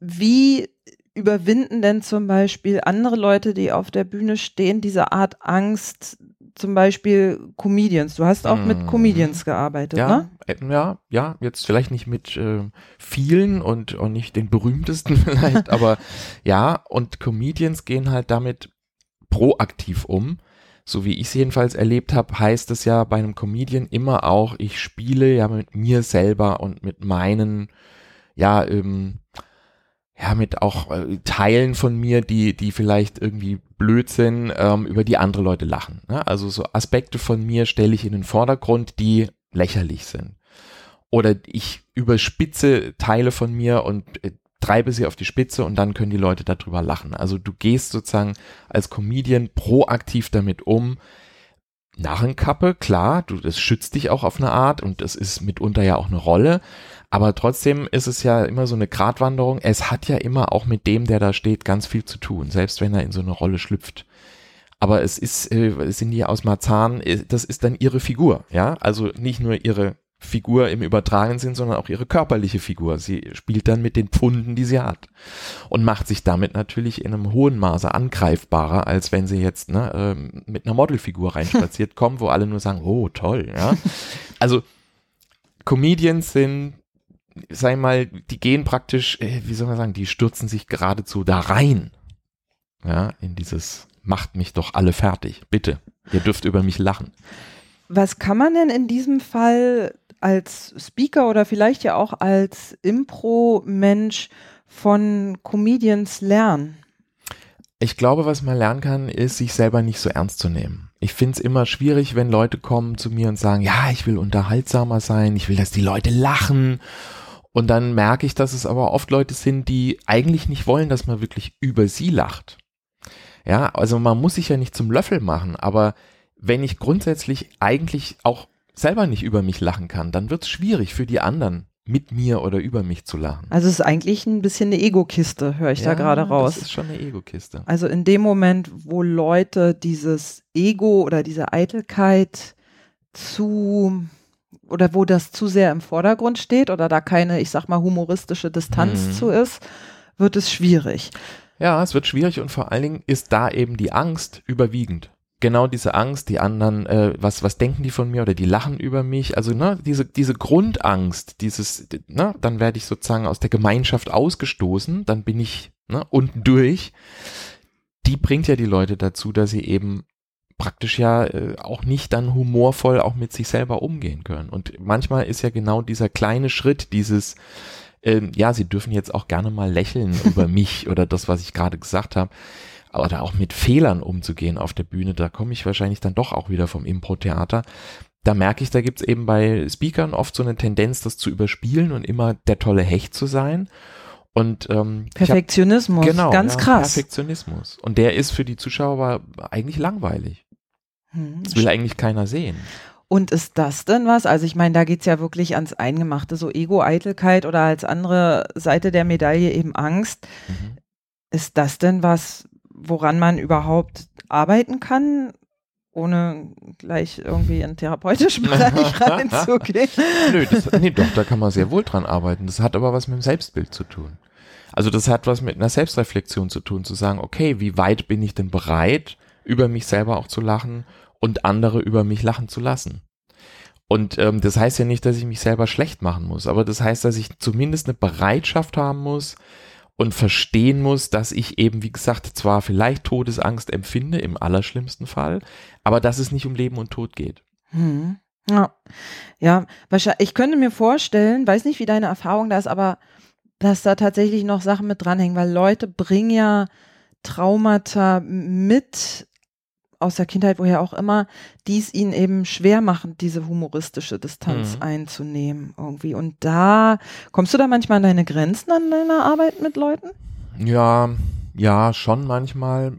wie überwinden denn zum Beispiel andere Leute, die auf der Bühne stehen, diese Art Angst, zum Beispiel Comedians? Du hast auch mit Mhm. Comedians gearbeitet, Ja, ne? äh, ja, ja, jetzt vielleicht nicht mit äh, vielen und, und nicht den berühmtesten <laughs> vielleicht, aber ja, und Comedians gehen halt damit proaktiv um. So wie ich es jedenfalls erlebt habe, heißt es ja bei einem Comedian immer auch, ich spiele ja mit mir selber und mit meinen, ja, ähm, ja, mit auch äh, Teilen von mir, die, die vielleicht irgendwie blöd sind, ähm, über die andere Leute lachen. Ne? Also so Aspekte von mir stelle ich in den Vordergrund, die lächerlich sind. Oder ich überspitze Teile von mir und äh, treibe sie auf die Spitze und dann können die Leute darüber lachen. Also du gehst sozusagen als Comedian proaktiv damit um. Narrenkappe, klar, du, das schützt dich auch auf eine Art und das ist mitunter ja auch eine Rolle. Aber trotzdem ist es ja immer so eine Gratwanderung. Es hat ja immer auch mit dem, der da steht, ganz viel zu tun, selbst wenn er in so eine Rolle schlüpft. Aber es ist, äh, sind die aus Marzahn, äh, das ist dann ihre Figur, ja. Also nicht nur ihre Figur im übertragenen Sinn, sondern auch ihre körperliche Figur. Sie spielt dann mit den Pfunden, die sie hat. Und macht sich damit natürlich in einem hohen Maße angreifbarer, als wenn sie jetzt ne, ähm, mit einer Modelfigur reinspaziert <laughs> kommt, wo alle nur sagen, oh, toll, ja. Also Comedians sind, ich mal, die gehen praktisch, äh, wie soll man sagen, die stürzen sich geradezu da rein. Ja, in dieses macht mich doch alle fertig. Bitte, ihr dürft über mich lachen. Was kann man denn in diesem Fall als Speaker oder vielleicht ja auch als Impro-Mensch von Comedians lernen? Ich glaube, was man lernen kann, ist, sich selber nicht so ernst zu nehmen. Ich finde es immer schwierig, wenn Leute kommen zu mir und sagen, ja, ich will unterhaltsamer sein, ich will, dass die Leute lachen. Und dann merke ich, dass es aber oft Leute sind, die eigentlich nicht wollen, dass man wirklich über sie lacht. Ja, also man muss sich ja nicht zum Löffel machen, aber wenn ich grundsätzlich eigentlich auch selber nicht über mich lachen kann, dann wird es schwierig für die anderen, mit mir oder über mich zu lachen. Also es ist eigentlich ein bisschen eine Ego-Kiste, höre ich da gerade raus. Das ist schon eine Ego-Kiste. Also in dem Moment, wo Leute dieses Ego oder diese Eitelkeit zu oder wo das zu sehr im Vordergrund steht oder da keine, ich sag mal, humoristische Distanz Mhm. zu ist, wird es schwierig. Ja, es wird schwierig und vor allen Dingen ist da eben die Angst überwiegend. Genau diese Angst, die anderen, äh, was, was denken die von mir oder die lachen über mich. Also, ne, diese, diese Grundangst, dieses, ne, dann werde ich sozusagen aus der Gemeinschaft ausgestoßen, dann bin ich ne, unten durch. Die bringt ja die Leute dazu, dass sie eben praktisch ja äh, auch nicht dann humorvoll auch mit sich selber umgehen können. Und manchmal ist ja genau dieser kleine Schritt, dieses, ähm, ja, sie dürfen jetzt auch gerne mal lächeln <laughs> über mich oder das, was ich gerade gesagt habe, oder auch mit Fehlern umzugehen auf der Bühne, da komme ich wahrscheinlich dann doch auch wieder vom Impro-Theater. Da merke ich, da gibt es eben bei Speakern oft so eine Tendenz, das zu überspielen und immer der tolle Hecht zu sein. Und ähm, ich hab- Perfektionismus, genau, ganz ja, krass. Perfektionismus. Und der ist für die Zuschauer eigentlich langweilig. Hm. Das will eigentlich keiner sehen. Und ist das denn was? Also ich meine, da geht es ja wirklich ans Eingemachte, so Ego-Eitelkeit oder als andere Seite der Medaille eben Angst. Mhm. Ist das denn was, woran man überhaupt arbeiten kann, ohne gleich irgendwie in therapeutischen <laughs> Bereich reinzugehen? Nö, das, nee, doch, da kann man sehr wohl dran arbeiten. Das hat aber was mit dem Selbstbild zu tun. Also das hat was mit einer Selbstreflexion zu tun, zu sagen, okay, wie weit bin ich denn bereit, über mich selber auch zu lachen und andere über mich lachen zu lassen? Und ähm, das heißt ja nicht, dass ich mich selber schlecht machen muss, aber das heißt, dass ich zumindest eine Bereitschaft haben muss und verstehen muss, dass ich eben, wie gesagt, zwar vielleicht Todesangst empfinde, im allerschlimmsten Fall, aber dass es nicht um Leben und Tod geht. Hm. Ja. ja, wahrscheinlich, ich könnte mir vorstellen, weiß nicht, wie deine Erfahrung da ist, aber dass da tatsächlich noch Sachen mit dranhängen, weil Leute bringen ja Traumata mit aus der Kindheit, woher auch immer, die es ihnen eben schwer machen, diese humoristische Distanz mhm. einzunehmen irgendwie. Und da kommst du da manchmal an deine Grenzen an deiner Arbeit mit Leuten? Ja, ja, schon manchmal.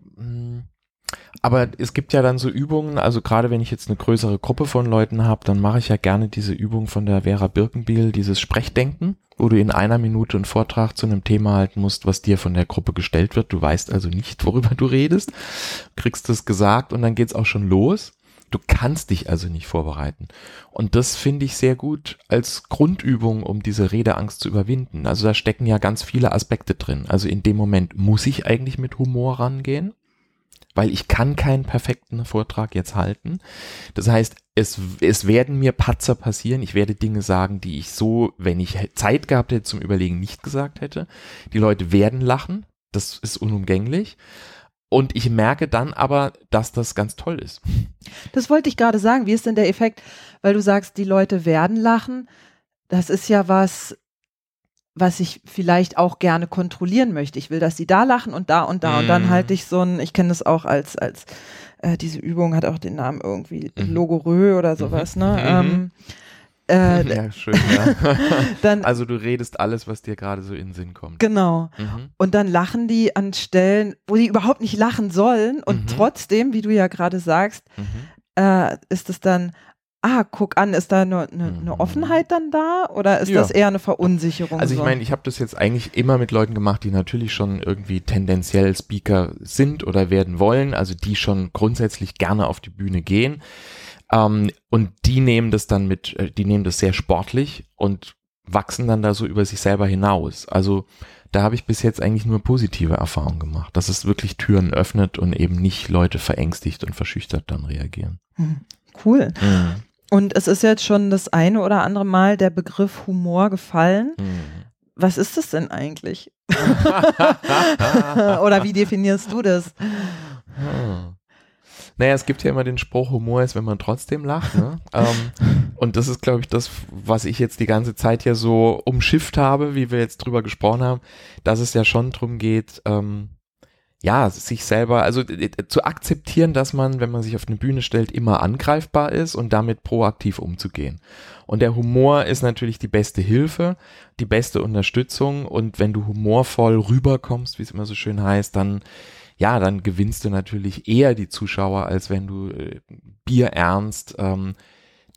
Aber es gibt ja dann so Übungen, also gerade wenn ich jetzt eine größere Gruppe von Leuten habe, dann mache ich ja gerne diese Übung von der Vera Birkenbiel, dieses Sprechdenken, wo du in einer Minute einen Vortrag zu einem Thema halten musst, was dir von der Gruppe gestellt wird. Du weißt also nicht, <laughs> worüber du redest, kriegst es gesagt und dann geht's auch schon los. Du kannst dich also nicht vorbereiten. Und das finde ich sehr gut als Grundübung, um diese Redeangst zu überwinden. Also da stecken ja ganz viele Aspekte drin. Also in dem Moment muss ich eigentlich mit Humor rangehen weil ich kann keinen perfekten Vortrag jetzt halten. Das heißt, es, es werden mir Patzer passieren. Ich werde Dinge sagen, die ich so, wenn ich Zeit gehabt hätte zum Überlegen, nicht gesagt hätte. Die Leute werden lachen. Das ist unumgänglich. Und ich merke dann aber, dass das ganz toll ist. Das wollte ich gerade sagen. Wie ist denn der Effekt? Weil du sagst, die Leute werden lachen. Das ist ja was, was ich vielleicht auch gerne kontrollieren möchte. Ich will, dass sie da lachen und da und da mm. und dann mhm. halte ich so ein, ich kenne das auch als, als äh, diese Übung hat auch den Namen irgendwie mhm. Logorö oder sowas, mhm. ne? Mhm. Ähm, äh, <laughs> ja, schön, ja. <laughs> dann, also du redest alles, was dir gerade so in den Sinn kommt. Genau. Mhm. Und dann lachen die an Stellen, wo die überhaupt nicht lachen sollen und mhm. trotzdem, wie du ja gerade sagst, äh, ist es dann, ah, guck an, ist da eine, eine, eine mhm. Offenheit dann da oder ist ja. das eher eine Verunsicherung? Also ich meine, ich habe das jetzt eigentlich immer mit Leuten gemacht, die natürlich schon irgendwie tendenziell Speaker sind oder werden wollen, also die schon grundsätzlich gerne auf die Bühne gehen. Ähm, und die nehmen das dann mit, äh, die nehmen das sehr sportlich und wachsen dann da so über sich selber hinaus. Also da habe ich bis jetzt eigentlich nur positive Erfahrungen gemacht, dass es wirklich Türen öffnet und eben nicht Leute verängstigt und verschüchtert dann reagieren. Hm, cool. Mhm. Und es ist jetzt schon das eine oder andere Mal der Begriff Humor gefallen. Mhm. Was ist das denn eigentlich? <laughs> oder wie definierst du das? Hm. Naja, es gibt ja immer den Spruch, Humor ist, wenn man trotzdem lacht. Ne? <laughs> ähm, und das ist, glaube ich, das, was ich jetzt die ganze Zeit ja so umschifft habe, wie wir jetzt drüber gesprochen haben, dass es ja schon drum geht, ähm, ja, sich selber, also zu akzeptieren, dass man, wenn man sich auf eine Bühne stellt, immer angreifbar ist und damit proaktiv umzugehen. Und der Humor ist natürlich die beste Hilfe, die beste Unterstützung und wenn du humorvoll rüberkommst, wie es immer so schön heißt, dann ja, dann gewinnst du natürlich eher die Zuschauer, als wenn du äh, bierernst ähm,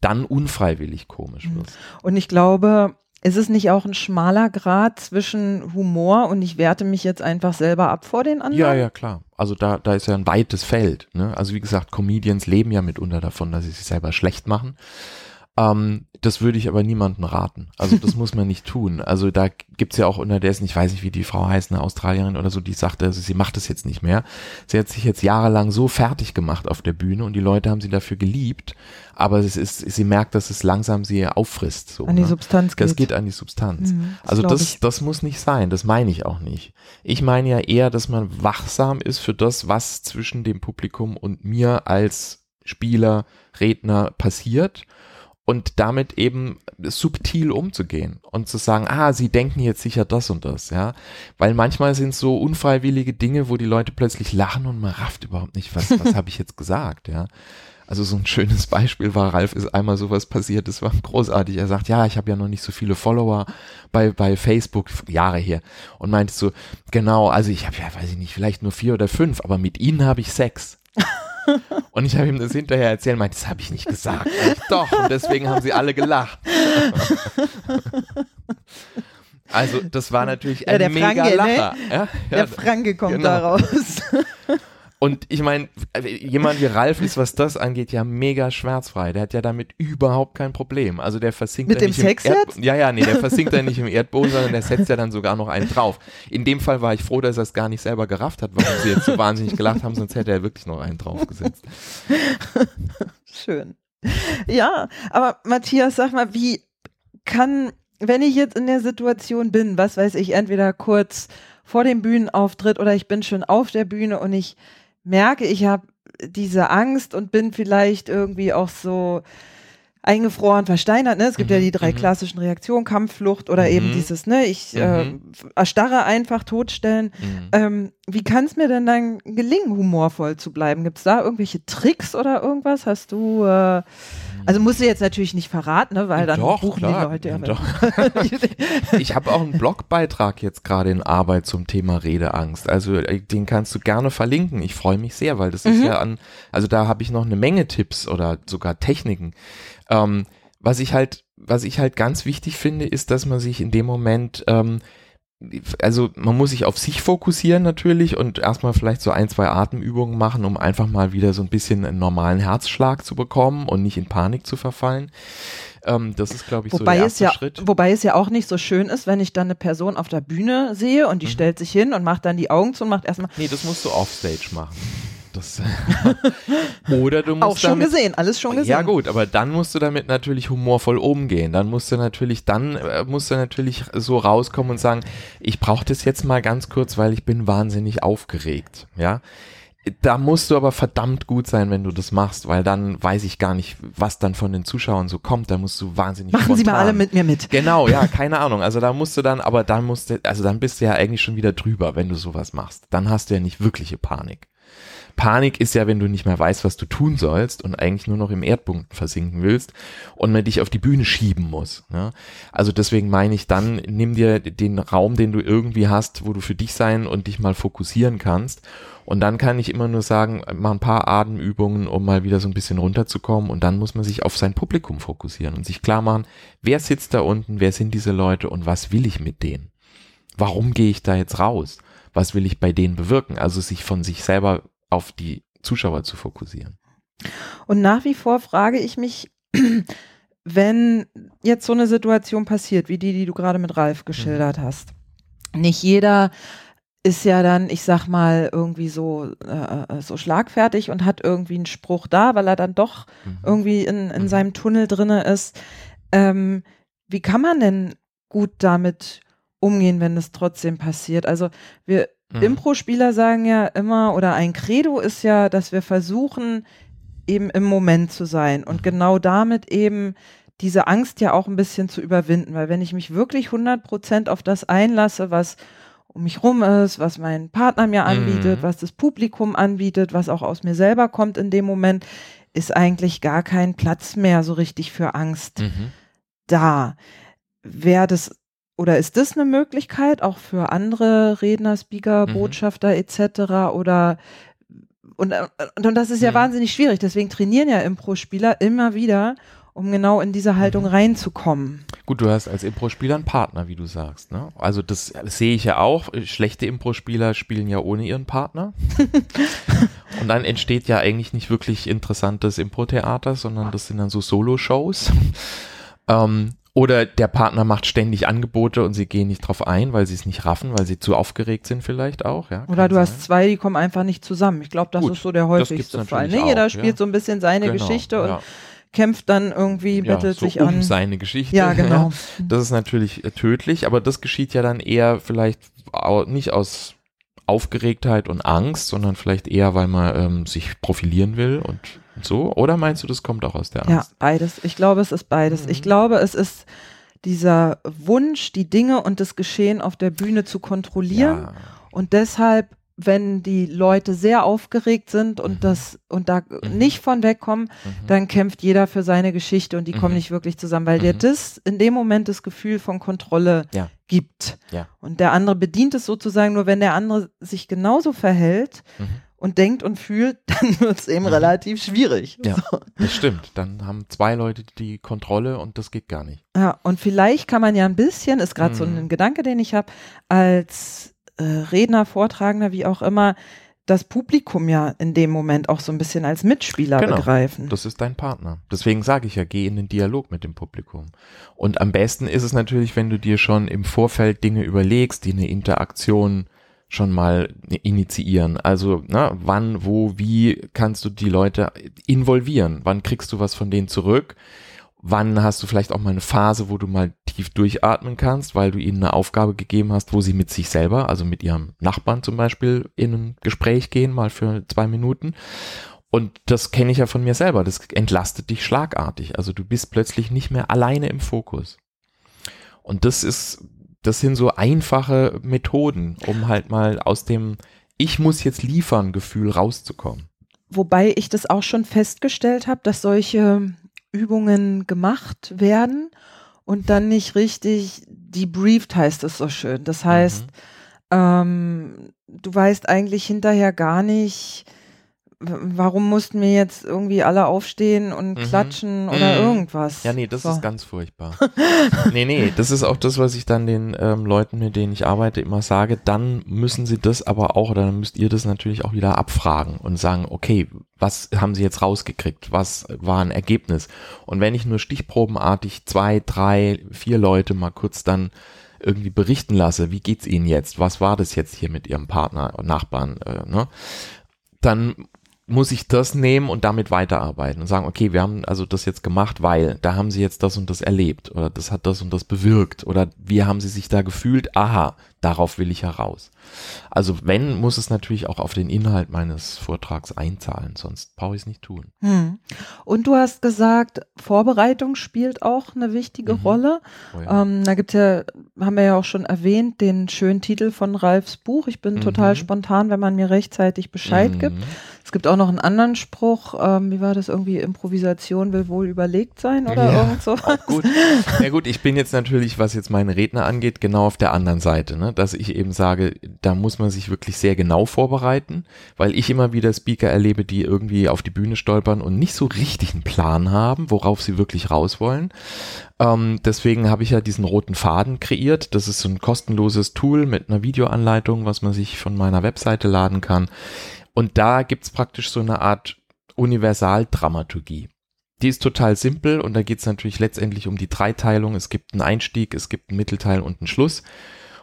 dann unfreiwillig komisch mhm. wirst. Und ich glaube, ist es nicht auch ein schmaler Grad zwischen Humor und ich werte mich jetzt einfach selber ab vor den anderen? Ja, ja, klar. Also da, da ist ja ein weites Feld. Ne? Also wie gesagt, Comedians leben ja mitunter davon, dass sie sich selber schlecht machen. Ähm, das würde ich aber niemandem raten. Also das muss man nicht tun. Also da gibt's ja auch unterdessen, ich weiß nicht, wie die Frau heißt, eine Australierin oder so, die sagte, also sie macht das jetzt nicht mehr. Sie hat sich jetzt jahrelang so fertig gemacht auf der Bühne und die Leute haben sie dafür geliebt, aber es ist, sie merkt, dass es langsam sie auffrisst. So, an die ne? Substanz geht. Das geht an die Substanz. Mhm, das also das, das muss nicht sein, das meine ich auch nicht. Ich meine ja eher, dass man wachsam ist für das, was zwischen dem Publikum und mir als Spieler, Redner passiert und damit eben subtil umzugehen und zu sagen, ah, sie denken jetzt sicher das und das, ja, weil manchmal sind so unfreiwillige Dinge, wo die Leute plötzlich lachen und man rafft überhaupt nicht, was, was habe ich jetzt gesagt, ja. Also so ein schönes Beispiel war, Ralf ist einmal sowas passiert, das war großartig. Er sagt, ja, ich habe ja noch nicht so viele Follower bei, bei Facebook, Jahre her. Und meinte so, genau, also ich habe ja, weiß ich nicht, vielleicht nur vier oder fünf, aber mit ihnen habe ich Sex. <laughs> Und ich habe ihm das hinterher erzählt, meinte, das habe ich nicht gesagt. Ich, Doch, und deswegen haben sie alle gelacht. <laughs> Also, das war natürlich ein ja, mega Franke, ne? Lacher. Ne? Ja, der Franke kommt genau. da raus. <laughs> Und ich meine, jemand wie Ralf ist, was das angeht, ja mega schmerzfrei. Der hat ja damit überhaupt kein Problem. Also der versinkt Mit ja dem Sex jetzt? Ja, ja, nee, der <laughs> versinkt ja nicht im Erdboden, sondern der setzt ja dann sogar noch einen drauf. In dem Fall war ich froh, dass er es gar nicht selber gerafft hat, warum sie jetzt so wahnsinnig gelacht haben, sonst hätte er wirklich noch einen draufgesetzt. <laughs> Schön. Ja, aber Matthias, sag mal, wie kann, wenn ich jetzt in der Situation bin, was weiß ich, entweder kurz vor dem Bühnenauftritt oder ich bin schon auf der Bühne und ich merke, ich habe diese Angst und bin vielleicht irgendwie auch so eingefroren, versteinert. Ne? Es gibt mhm, ja die drei mhm. klassischen Reaktionen, Kampfflucht oder mhm. eben dieses, ne, ich äh, mhm. erstarre einfach, totstellen. Mhm. Ähm, wie kann es mir denn dann gelingen, humorvoll zu bleiben? Gibt es da irgendwelche Tricks oder irgendwas? Hast du, äh, also musst du jetzt natürlich nicht verraten, ne, weil dann doch, buchen klar, die Leute ja. Doch. <laughs> ich habe auch einen Blogbeitrag jetzt gerade in Arbeit zum Thema Redeangst. Also äh, den kannst du gerne verlinken. Ich freue mich sehr, weil das ist ja an, also da habe ich noch eine Menge Tipps oder sogar Techniken ähm, was ich halt, was ich halt ganz wichtig finde, ist, dass man sich in dem Moment, ähm, also man muss sich auf sich fokussieren natürlich und erstmal vielleicht so ein, zwei Atemübungen machen, um einfach mal wieder so ein bisschen einen normalen Herzschlag zu bekommen und nicht in Panik zu verfallen. Ähm, das ist, glaube ich, wobei so der erste ja, Schritt. Wobei es ja auch nicht so schön ist, wenn ich dann eine Person auf der Bühne sehe und die mhm. stellt sich hin und macht dann die Augen zu und macht erstmal. Nee, das musst du offstage machen. Das <laughs> oder du musst auch schon damit, gesehen, alles schon gesehen. Ja gut, aber dann musst du damit natürlich humorvoll umgehen. Dann musst du natürlich, dann äh, musst du natürlich so rauskommen und sagen, ich brauche das jetzt mal ganz kurz, weil ich bin wahnsinnig aufgeregt. Ja, da musst du aber verdammt gut sein, wenn du das machst, weil dann weiß ich gar nicht, was dann von den Zuschauern so kommt. Da musst du wahnsinnig Machen spontan. Sie mal alle mit mir mit. Genau, ja, <laughs> keine Ahnung. Also da musst du dann, aber dann musst du, also dann bist du ja eigentlich schon wieder drüber, wenn du sowas machst. Dann hast du ja nicht wirkliche Panik. Panik ist ja, wenn du nicht mehr weißt, was du tun sollst und eigentlich nur noch im Erdboden versinken willst und man dich auf die Bühne schieben muss. Ja? Also deswegen meine ich dann, nimm dir den Raum, den du irgendwie hast, wo du für dich sein und dich mal fokussieren kannst. Und dann kann ich immer nur sagen, mach ein paar Atemübungen, um mal wieder so ein bisschen runterzukommen. Und dann muss man sich auf sein Publikum fokussieren und sich klar machen, wer sitzt da unten, wer sind diese Leute und was will ich mit denen? Warum gehe ich da jetzt raus? Was will ich bei denen bewirken? Also sich von sich selber auf die Zuschauer zu fokussieren. Und nach wie vor frage ich mich, <clears throat> wenn jetzt so eine Situation passiert, wie die, die du gerade mit Ralf geschildert mhm. hast, nicht jeder ist ja dann, ich sag mal, irgendwie so, äh, so schlagfertig und hat irgendwie einen Spruch da, weil er dann doch mhm. irgendwie in, in mhm. seinem Tunnel drinne ist. Ähm, wie kann man denn gut damit umgehen, wenn es trotzdem passiert? Also wir, Mhm. Impro-Spieler sagen ja immer, oder ein Credo ist ja, dass wir versuchen, eben im Moment zu sein und mhm. genau damit eben diese Angst ja auch ein bisschen zu überwinden, weil wenn ich mich wirklich 100% auf das einlasse, was um mich rum ist, was mein Partner mir anbietet, mhm. was das Publikum anbietet, was auch aus mir selber kommt in dem Moment, ist eigentlich gar kein Platz mehr so richtig für Angst mhm. da. Wäre das oder ist das eine Möglichkeit auch für andere Redner, Speaker, mhm. Botschafter etc. oder und, und das ist ja mhm. wahnsinnig schwierig. Deswegen trainieren ja Impro-Spieler immer wieder, um genau in diese Haltung mhm. reinzukommen. Gut, du hast als Impro-Spieler einen Partner, wie du sagst. Ne? Also das, das sehe ich ja auch. Schlechte Impro-Spieler spielen ja ohne ihren Partner. <laughs> und dann entsteht ja eigentlich nicht wirklich interessantes Impro-Theater, sondern das sind dann so Solo-Shows. ähm, oder der Partner macht ständig Angebote und sie gehen nicht drauf ein, weil sie es nicht raffen, weil sie zu aufgeregt sind vielleicht auch. Ja, Oder du sein. hast zwei, die kommen einfach nicht zusammen. Ich glaube, das Gut, ist so der häufigste Fall. Ne? Jeder spielt ja. so ein bisschen seine genau, Geschichte und ja. kämpft dann irgendwie, bettelt so sich um an. seine Geschichte. <laughs> Ja, genau. Das ist natürlich äh, tödlich, aber das geschieht ja dann eher vielleicht nicht aus Aufgeregtheit und Angst, sondern vielleicht eher, weil man ähm, sich profilieren will und so? Oder meinst du, das kommt auch aus der Angst? Ja, beides. Ich glaube, es ist beides. Mhm. Ich glaube, es ist dieser Wunsch, die Dinge und das Geschehen auf der Bühne zu kontrollieren. Ja. Und deshalb, wenn die Leute sehr aufgeregt sind und mhm. das und da mhm. nicht von wegkommen, mhm. dann kämpft jeder für seine Geschichte und die kommen mhm. nicht wirklich zusammen, weil dir mhm. das in dem Moment das Gefühl von Kontrolle ja. gibt. Ja. Und der andere bedient es sozusagen nur, wenn der andere sich genauso verhält und denkt und fühlt, <laughs> dann wird es eben mhm. relativ schwierig. Ja, so. das stimmt. Dann haben zwei Leute die Kontrolle und das geht gar nicht. Ja, und vielleicht kann man ja ein bisschen, ist gerade mhm. so ein Gedanke, den ich habe, als äh, Redner, Vortragender, wie auch immer, das Publikum ja in dem Moment auch so ein bisschen als Mitspieler genau, begreifen. Das ist dein Partner. Deswegen sage ich ja, geh in den Dialog mit dem Publikum. Und am besten ist es natürlich, wenn du dir schon im Vorfeld Dinge überlegst, die eine Interaktion schon mal initiieren. Also, na, wann, wo, wie kannst du die Leute involvieren? Wann kriegst du was von denen zurück? Wann hast du vielleicht auch mal eine Phase, wo du mal tief durchatmen kannst, weil du ihnen eine Aufgabe gegeben hast, wo sie mit sich selber, also mit ihrem Nachbarn zum Beispiel, in ein Gespräch gehen, mal für zwei Minuten. Und das kenne ich ja von mir selber. Das entlastet dich schlagartig. Also du bist plötzlich nicht mehr alleine im Fokus. Und das ist, das sind so einfache Methoden, um halt mal aus dem Ich muss jetzt liefern Gefühl rauszukommen. Wobei ich das auch schon festgestellt habe, dass solche Übungen gemacht werden und dann nicht richtig debriefed heißt es so schön. Das heißt, mhm. ähm, du weißt eigentlich hinterher gar nicht, warum mussten wir jetzt irgendwie alle aufstehen und mhm. klatschen oder mhm. irgendwas? Ja, nee, das so. ist ganz furchtbar. <laughs> nee, nee, das ist auch das, was ich dann den ähm, Leuten, mit denen ich arbeite, immer sage. Dann müssen sie das aber auch, oder dann müsst ihr das natürlich auch wieder abfragen und sagen, okay, was haben sie jetzt rausgekriegt? Was war ein Ergebnis? Und wenn ich nur stichprobenartig zwei, drei, vier Leute mal kurz dann irgendwie berichten lasse, wie geht's ihnen jetzt? Was war das jetzt hier mit ihrem Partner, Nachbarn, äh, ne? Dann muss ich das nehmen und damit weiterarbeiten und sagen, okay, wir haben also das jetzt gemacht, weil da haben sie jetzt das und das erlebt oder das hat das und das bewirkt oder wie haben sie sich da gefühlt? Aha, darauf will ich heraus. Also wenn, muss es natürlich auch auf den Inhalt meines Vortrags einzahlen, sonst brauche ich es nicht tun. Hm. Und du hast gesagt, Vorbereitung spielt auch eine wichtige mhm. Rolle. Oh ja. ähm, da gibt es ja, haben wir ja auch schon erwähnt, den schönen Titel von Ralfs Buch. Ich bin mhm. total spontan, wenn man mir rechtzeitig Bescheid mhm. gibt. Es gibt auch noch einen anderen Spruch, ähm, wie war das irgendwie, Improvisation will wohl überlegt sein oder ja, irgend so. gut. Ja gut, ich bin jetzt natürlich, was jetzt meine Redner angeht, genau auf der anderen Seite, ne? dass ich eben sage, da muss man sich wirklich sehr genau vorbereiten, weil ich immer wieder Speaker erlebe, die irgendwie auf die Bühne stolpern und nicht so richtig einen Plan haben, worauf sie wirklich raus wollen. Ähm, deswegen habe ich ja diesen roten Faden kreiert. Das ist so ein kostenloses Tool mit einer Videoanleitung, was man sich von meiner Webseite laden kann und da gibt's praktisch so eine Art Universaldramaturgie. Die ist total simpel und da geht's natürlich letztendlich um die Dreiteilung. Es gibt einen Einstieg, es gibt einen Mittelteil und einen Schluss.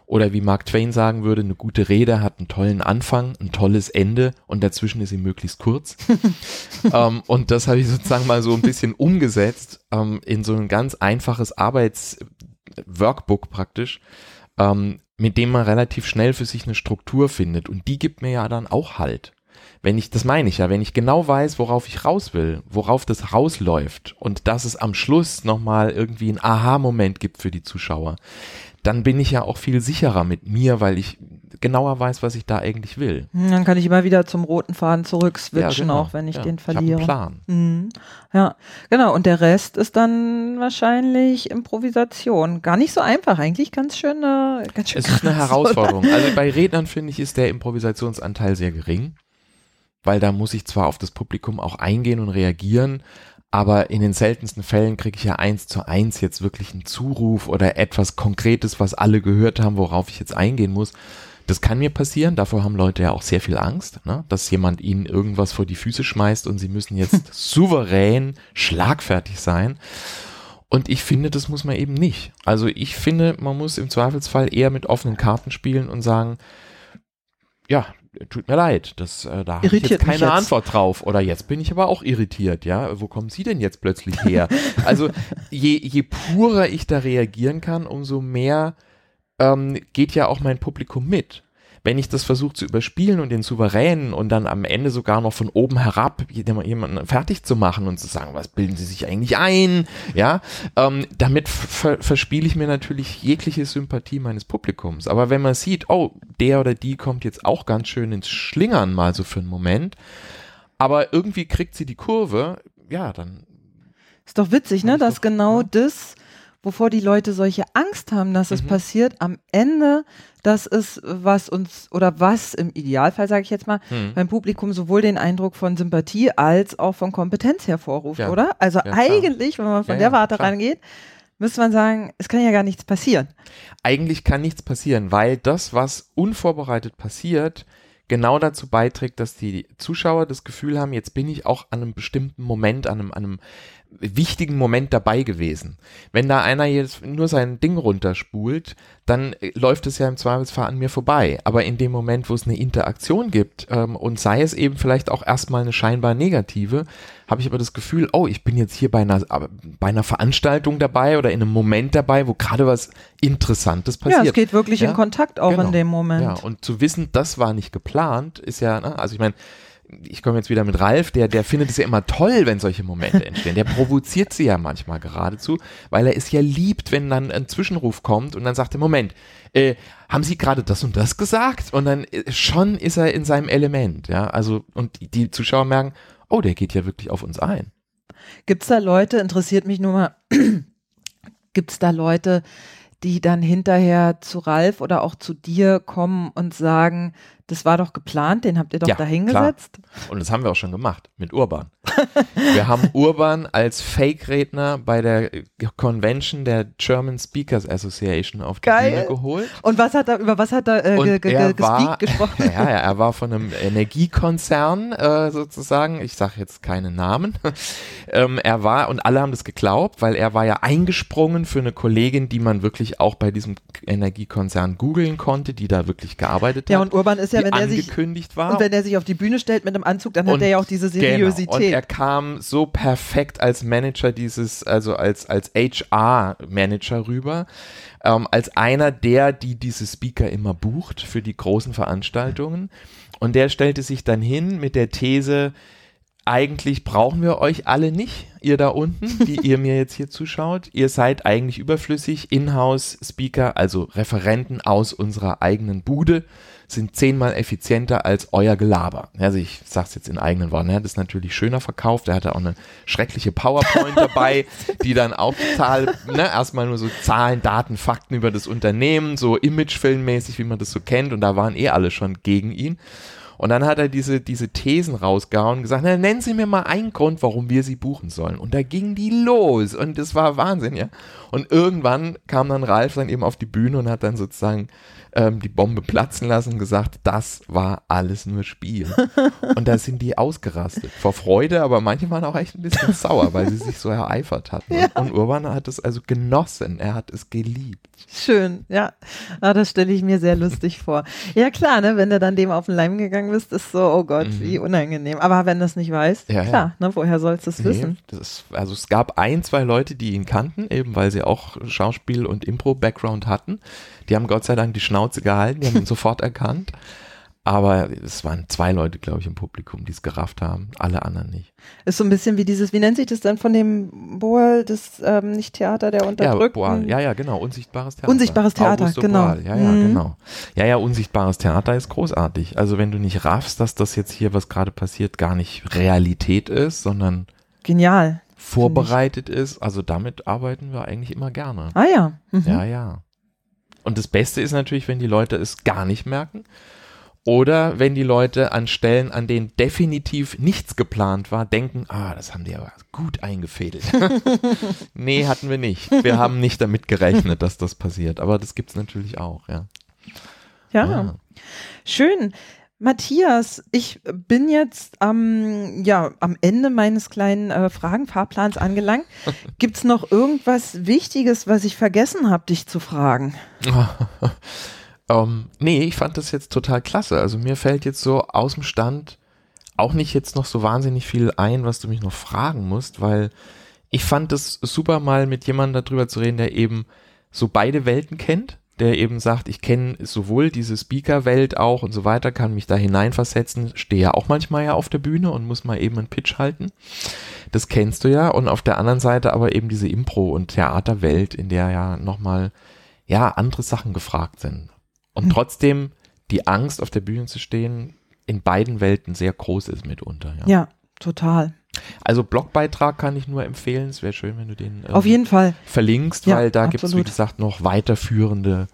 Oder wie Mark Twain sagen würde, eine gute Rede hat einen tollen Anfang, ein tolles Ende und dazwischen ist sie möglichst kurz. <laughs> ähm, und das habe ich sozusagen mal so ein bisschen umgesetzt ähm, in so ein ganz einfaches Arbeitsworkbook praktisch, ähm, mit dem man relativ schnell für sich eine Struktur findet. Und die gibt mir ja dann auch Halt wenn ich, das meine ich ja, wenn ich genau weiß, worauf ich raus will, worauf das rausläuft und dass es am Schluss nochmal irgendwie ein Aha-Moment gibt für die Zuschauer, dann bin ich ja auch viel sicherer mit mir, weil ich genauer weiß, was ich da eigentlich will. Hm, dann kann ich immer wieder zum roten Faden zurück switchen, ja, genau. auch wenn ich ja, den verliere. Ich einen Plan. Mhm. Ja, genau. Und der Rest ist dann wahrscheinlich Improvisation. Gar nicht so einfach, eigentlich ganz schön. Äh, ganz schön es ist eine Herausforderung. Oder? Also bei Rednern finde ich, ist der Improvisationsanteil sehr gering weil da muss ich zwar auf das Publikum auch eingehen und reagieren, aber in den seltensten Fällen kriege ich ja eins zu eins jetzt wirklich einen Zuruf oder etwas Konkretes, was alle gehört haben, worauf ich jetzt eingehen muss. Das kann mir passieren, davor haben Leute ja auch sehr viel Angst, ne? dass jemand ihnen irgendwas vor die Füße schmeißt und sie müssen jetzt <laughs> souverän, schlagfertig sein. Und ich finde, das muss man eben nicht. Also ich finde, man muss im Zweifelsfall eher mit offenen Karten spielen und sagen, ja, tut mir leid, das, äh, da habe ich jetzt keine jetzt. Antwort drauf. Oder jetzt bin ich aber auch irritiert, ja. Wo kommen Sie denn jetzt plötzlich her? <laughs> also je, je purer ich da reagieren kann, umso mehr ähm, geht ja auch mein Publikum mit wenn ich das versuche zu überspielen und den Souveränen und dann am Ende sogar noch von oben herab jemanden fertig zu machen und zu sagen, was bilden sie sich eigentlich ein, ja, ähm, damit verspiele ich mir natürlich jegliche Sympathie meines Publikums. Aber wenn man sieht, oh, der oder die kommt jetzt auch ganz schön ins Schlingern mal so für einen Moment, aber irgendwie kriegt sie die Kurve, ja, dann. Ist doch witzig, ne, dass genau das wovor die Leute solche Angst haben, dass mhm. es passiert, am Ende das ist, was uns oder was im Idealfall, sage ich jetzt mal, mhm. beim Publikum sowohl den Eindruck von Sympathie als auch von Kompetenz hervorruft, ja. oder? Also ja, eigentlich, wenn man von ja, der Warte klar. rangeht, müsste man sagen, es kann ja gar nichts passieren. Eigentlich kann nichts passieren, weil das, was unvorbereitet passiert, genau dazu beiträgt, dass die Zuschauer das Gefühl haben, jetzt bin ich auch an einem bestimmten Moment, an einem, an einem wichtigen Moment dabei gewesen. Wenn da einer jetzt nur sein Ding runterspult, dann äh, läuft es ja im Zweifelsfall an mir vorbei. Aber in dem Moment, wo es eine Interaktion gibt ähm, und sei es eben vielleicht auch erstmal eine scheinbar negative, habe ich aber das Gefühl, oh, ich bin jetzt hier bei einer, bei einer Veranstaltung dabei oder in einem Moment dabei, wo gerade was Interessantes passiert. Ja, es geht wirklich ja? in Kontakt auch Genau. in dem Moment. Ja, und zu wissen, das war nicht geplant, ist ja, ne, also ich meine, ich komme jetzt wieder mit Ralf, der, der findet es ja immer toll, wenn solche Momente entstehen. Der provoziert sie ja manchmal geradezu, weil er es ja liebt, wenn dann ein Zwischenruf kommt und dann sagt er, Moment, äh, haben Sie gerade das und das gesagt? Und dann äh, schon ist er in seinem Element, ja. Also, und die, die Zuschauer merken, oh, der geht ja wirklich auf uns ein. Gibt es da Leute, interessiert mich nur mal, <clears throat> gibt es da Leute, die dann hinterher zu Ralf oder auch zu dir kommen und sagen, das war doch geplant, den habt ihr doch Ja, da hingesetzt? Und das haben wir auch schon gemacht mit Urban. <laughs> wir haben Urban als Fake-Redner bei der Convention der German Speakers Association auf die Geil. Bühne geholt. Und was hat er, über was hat er äh, ge, ge, er war, gesprochen? <laughs> ja, ja, er war von einem Energiekonzern äh, sozusagen. Ich sage jetzt keine Namen. <laughs> ähm, er war und alle haben das geglaubt, weil er war ja eingesprungen für eine Kollegin, die man wirklich auch bei diesem Energiekonzern googeln konnte, die da wirklich gearbeitet Ja, hat. und Urban ist ja, die wenn er sich war. und wenn er sich auf die Bühne stellt mit einem Anzug, dann hat Und er ja auch diese Genau. Und Seriosität. er kam so perfekt als Manager dieses, also als, als HR-Manager rüber, ähm, als einer der, die diese Speaker immer bucht für die großen Veranstaltungen. Und der stellte sich dann hin mit der These, eigentlich brauchen wir euch alle nicht, ihr da unten, die <laughs> ihr mir jetzt hier zuschaut. Ihr seid eigentlich überflüssig. Inhouse-Speaker, also Referenten aus unserer eigenen Bude, sind zehnmal effizienter als euer Gelaber. Also ich sag's jetzt in eigenen Worten. Er hat es natürlich schöner verkauft. Er hatte auch eine schreckliche PowerPoint <laughs> dabei, die dann auch total, ne, erstmal nur so Zahlen, Daten, Fakten über das Unternehmen, so Imagefilmmäßig, wie man das so kennt. Und da waren eh alle schon gegen ihn. Und dann hat er diese, diese Thesen rausgehauen und gesagt, na, nennen Sie mir mal einen Grund, warum wir Sie buchen sollen. Und da ging die los und das war Wahnsinn, ja. Und irgendwann kam dann Ralf dann eben auf die Bühne und hat dann sozusagen ähm, die Bombe platzen lassen und gesagt, das war alles nur Spiel. <laughs> und da sind die ausgerastet. Vor Freude, aber manche waren auch echt ein bisschen sauer, weil sie sich so ereifert hatten. Und, und Urban hat es also genossen, er hat es geliebt. Schön, ja. Ah, das stelle ich mir sehr lustig <laughs> vor. Ja, klar, ne, wenn du dann dem auf den Leim gegangen bist, ist so, oh Gott, Mhm. wie unangenehm. Aber wenn du es nicht weißt, Ja, ja. klar, ne, woher sollst du es Nee, wissen? ist, also es gab ein, zwei Leute, die ihn kannten, eben weil sie auch Schauspiel- und Impro-Background hatten. Die haben Gott sei Dank die Schnauze gehalten, die haben ihn <laughs> sofort erkannt. Aber es waren zwei Leute, glaube ich, im Publikum, die es gerafft haben. Alle anderen nicht. Ist so ein bisschen wie dieses, wie nennt sich das dann von dem Boal, das ähm, nicht Theater der Ja, Unterdrückten? Boal. ja, ja, genau. Unsichtbares Theater. Unsichtbares Theater, Augusto genau. Boal. Ja, ja, Mhm. genau. Ja, ja, unsichtbares Theater ist großartig. Also wenn du nicht raffst, dass das jetzt hier, was gerade passiert, gar nicht Realität ist, sondern Genial. vorbereitet ist, also damit arbeiten wir eigentlich immer gerne. Ah ja. Mhm. Ja, ja. Und das Beste ist natürlich, wenn die Leute es gar nicht merken. Oder wenn die Leute an Stellen, an denen definitiv nichts geplant war, denken, ah, das haben die aber gut eingefädelt. <laughs> nee, hatten wir nicht. Wir haben nicht damit gerechnet, dass das passiert. Aber das gibt's natürlich auch, ja. ja. Ah. Schön. Matthias, ich bin jetzt am, ja, am Ende meines kleinen äh, Fragenfahrplans angelangt. <laughs> Gibt es noch irgendwas Wichtiges, was ich vergessen habe, dich zu fragen? <laughs> ähm, nee, ich fand das jetzt total klasse. Also mir fällt jetzt so aus dem Stand auch nicht jetzt noch so wahnsinnig viel ein, was du mich noch fragen musst, weil ich fand es super mal mit jemandem darüber zu reden, der eben so beide Welten kennt, der eben sagt, ich kenne sowohl diese Speaker-Welt auch und so weiter, kann mich da hineinversetzen, stehe ja auch manchmal ja auf der Bühne und muss mal eben einen Pitch halten. Das kennst du ja. Und auf der anderen Seite aber eben diese Impro- und Theaterwelt, in der ja nochmal, ja, andere Sachen gefragt sind. Und Hm. trotzdem die Angst, auf der Bühne zu stehen, in beiden Welten sehr groß ist mitunter. Ja. Ja, total. Also Blogbeitrag kann ich nur empfehlen. Es wäre schön, wenn du den ähm, Auf jeden Fall. verlinkst, Ja, weil da gibt es, wie gesagt, noch weiterführende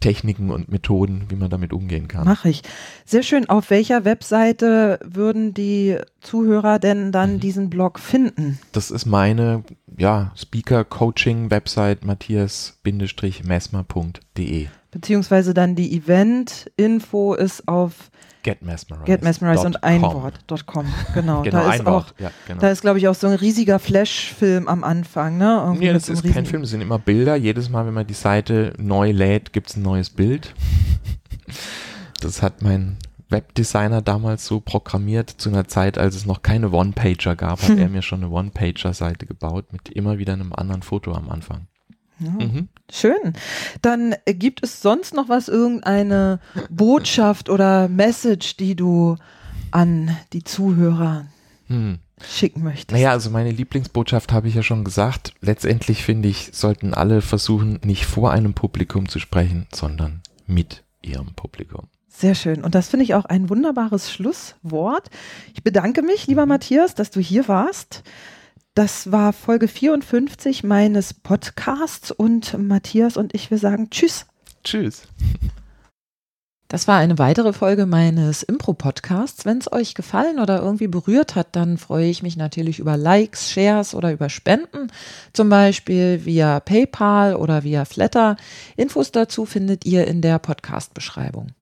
Techniken und Methoden, wie man damit umgehen kann. Mache ich. Sehr schön. Auf welcher Webseite würden die Zuhörer denn dann Mhm. diesen Blog finden? Das ist meine ja, Speaker-Coaching-Website matthias-messmer.de. beziehungsweise dann die Event-Info ist auf Get Mesmerized. Get Mesmerized und ein Wort.com. Genau. <laughs> genau, da ist auch. Ja, genau. Da ist, glaube ich, auch so ein riesiger Flash-Film am Anfang. Ne? Irgendwie Nee, das ist kein Film, das sind immer Bilder. Jedes Mal, wenn man die Seite neu lädt, gibt es ein neues Bild. <laughs> Das hat mein Webdesigner damals so programmiert, zu einer Zeit, als es noch keine One-Pager gab, hat Hm. <laughs> er mir schon eine One-Pager-Seite gebaut mit immer wieder einem anderen Foto am Anfang. Ja. Mhm. Schön. Dann äh, gibt es sonst noch was, irgendeine Botschaft oder Message, die du an die Zuhörer Hm. schicken möchtest? Naja, also meine Lieblingsbotschaft habe ich ja schon gesagt. Letztendlich finde ich, sollten alle versuchen, nicht vor einem Publikum zu sprechen, sondern mit ihrem Publikum. Sehr schön. Und das finde ich auch ein wunderbares Schlusswort. Ich bedanke mich, lieber Matthias, dass du hier warst. Das war Folge 54 meines Podcasts und Matthias und ich, wir sagen Tschüss. Tschüss. Das war eine weitere Folge meines Impro-Podcasts. Wenn es euch gefallen oder irgendwie berührt hat, dann freue ich mich natürlich über Likes, Shares oder über Spenden, zum Beispiel via PayPal oder via Flatter. Infos dazu findet ihr in der Podcast-Beschreibung.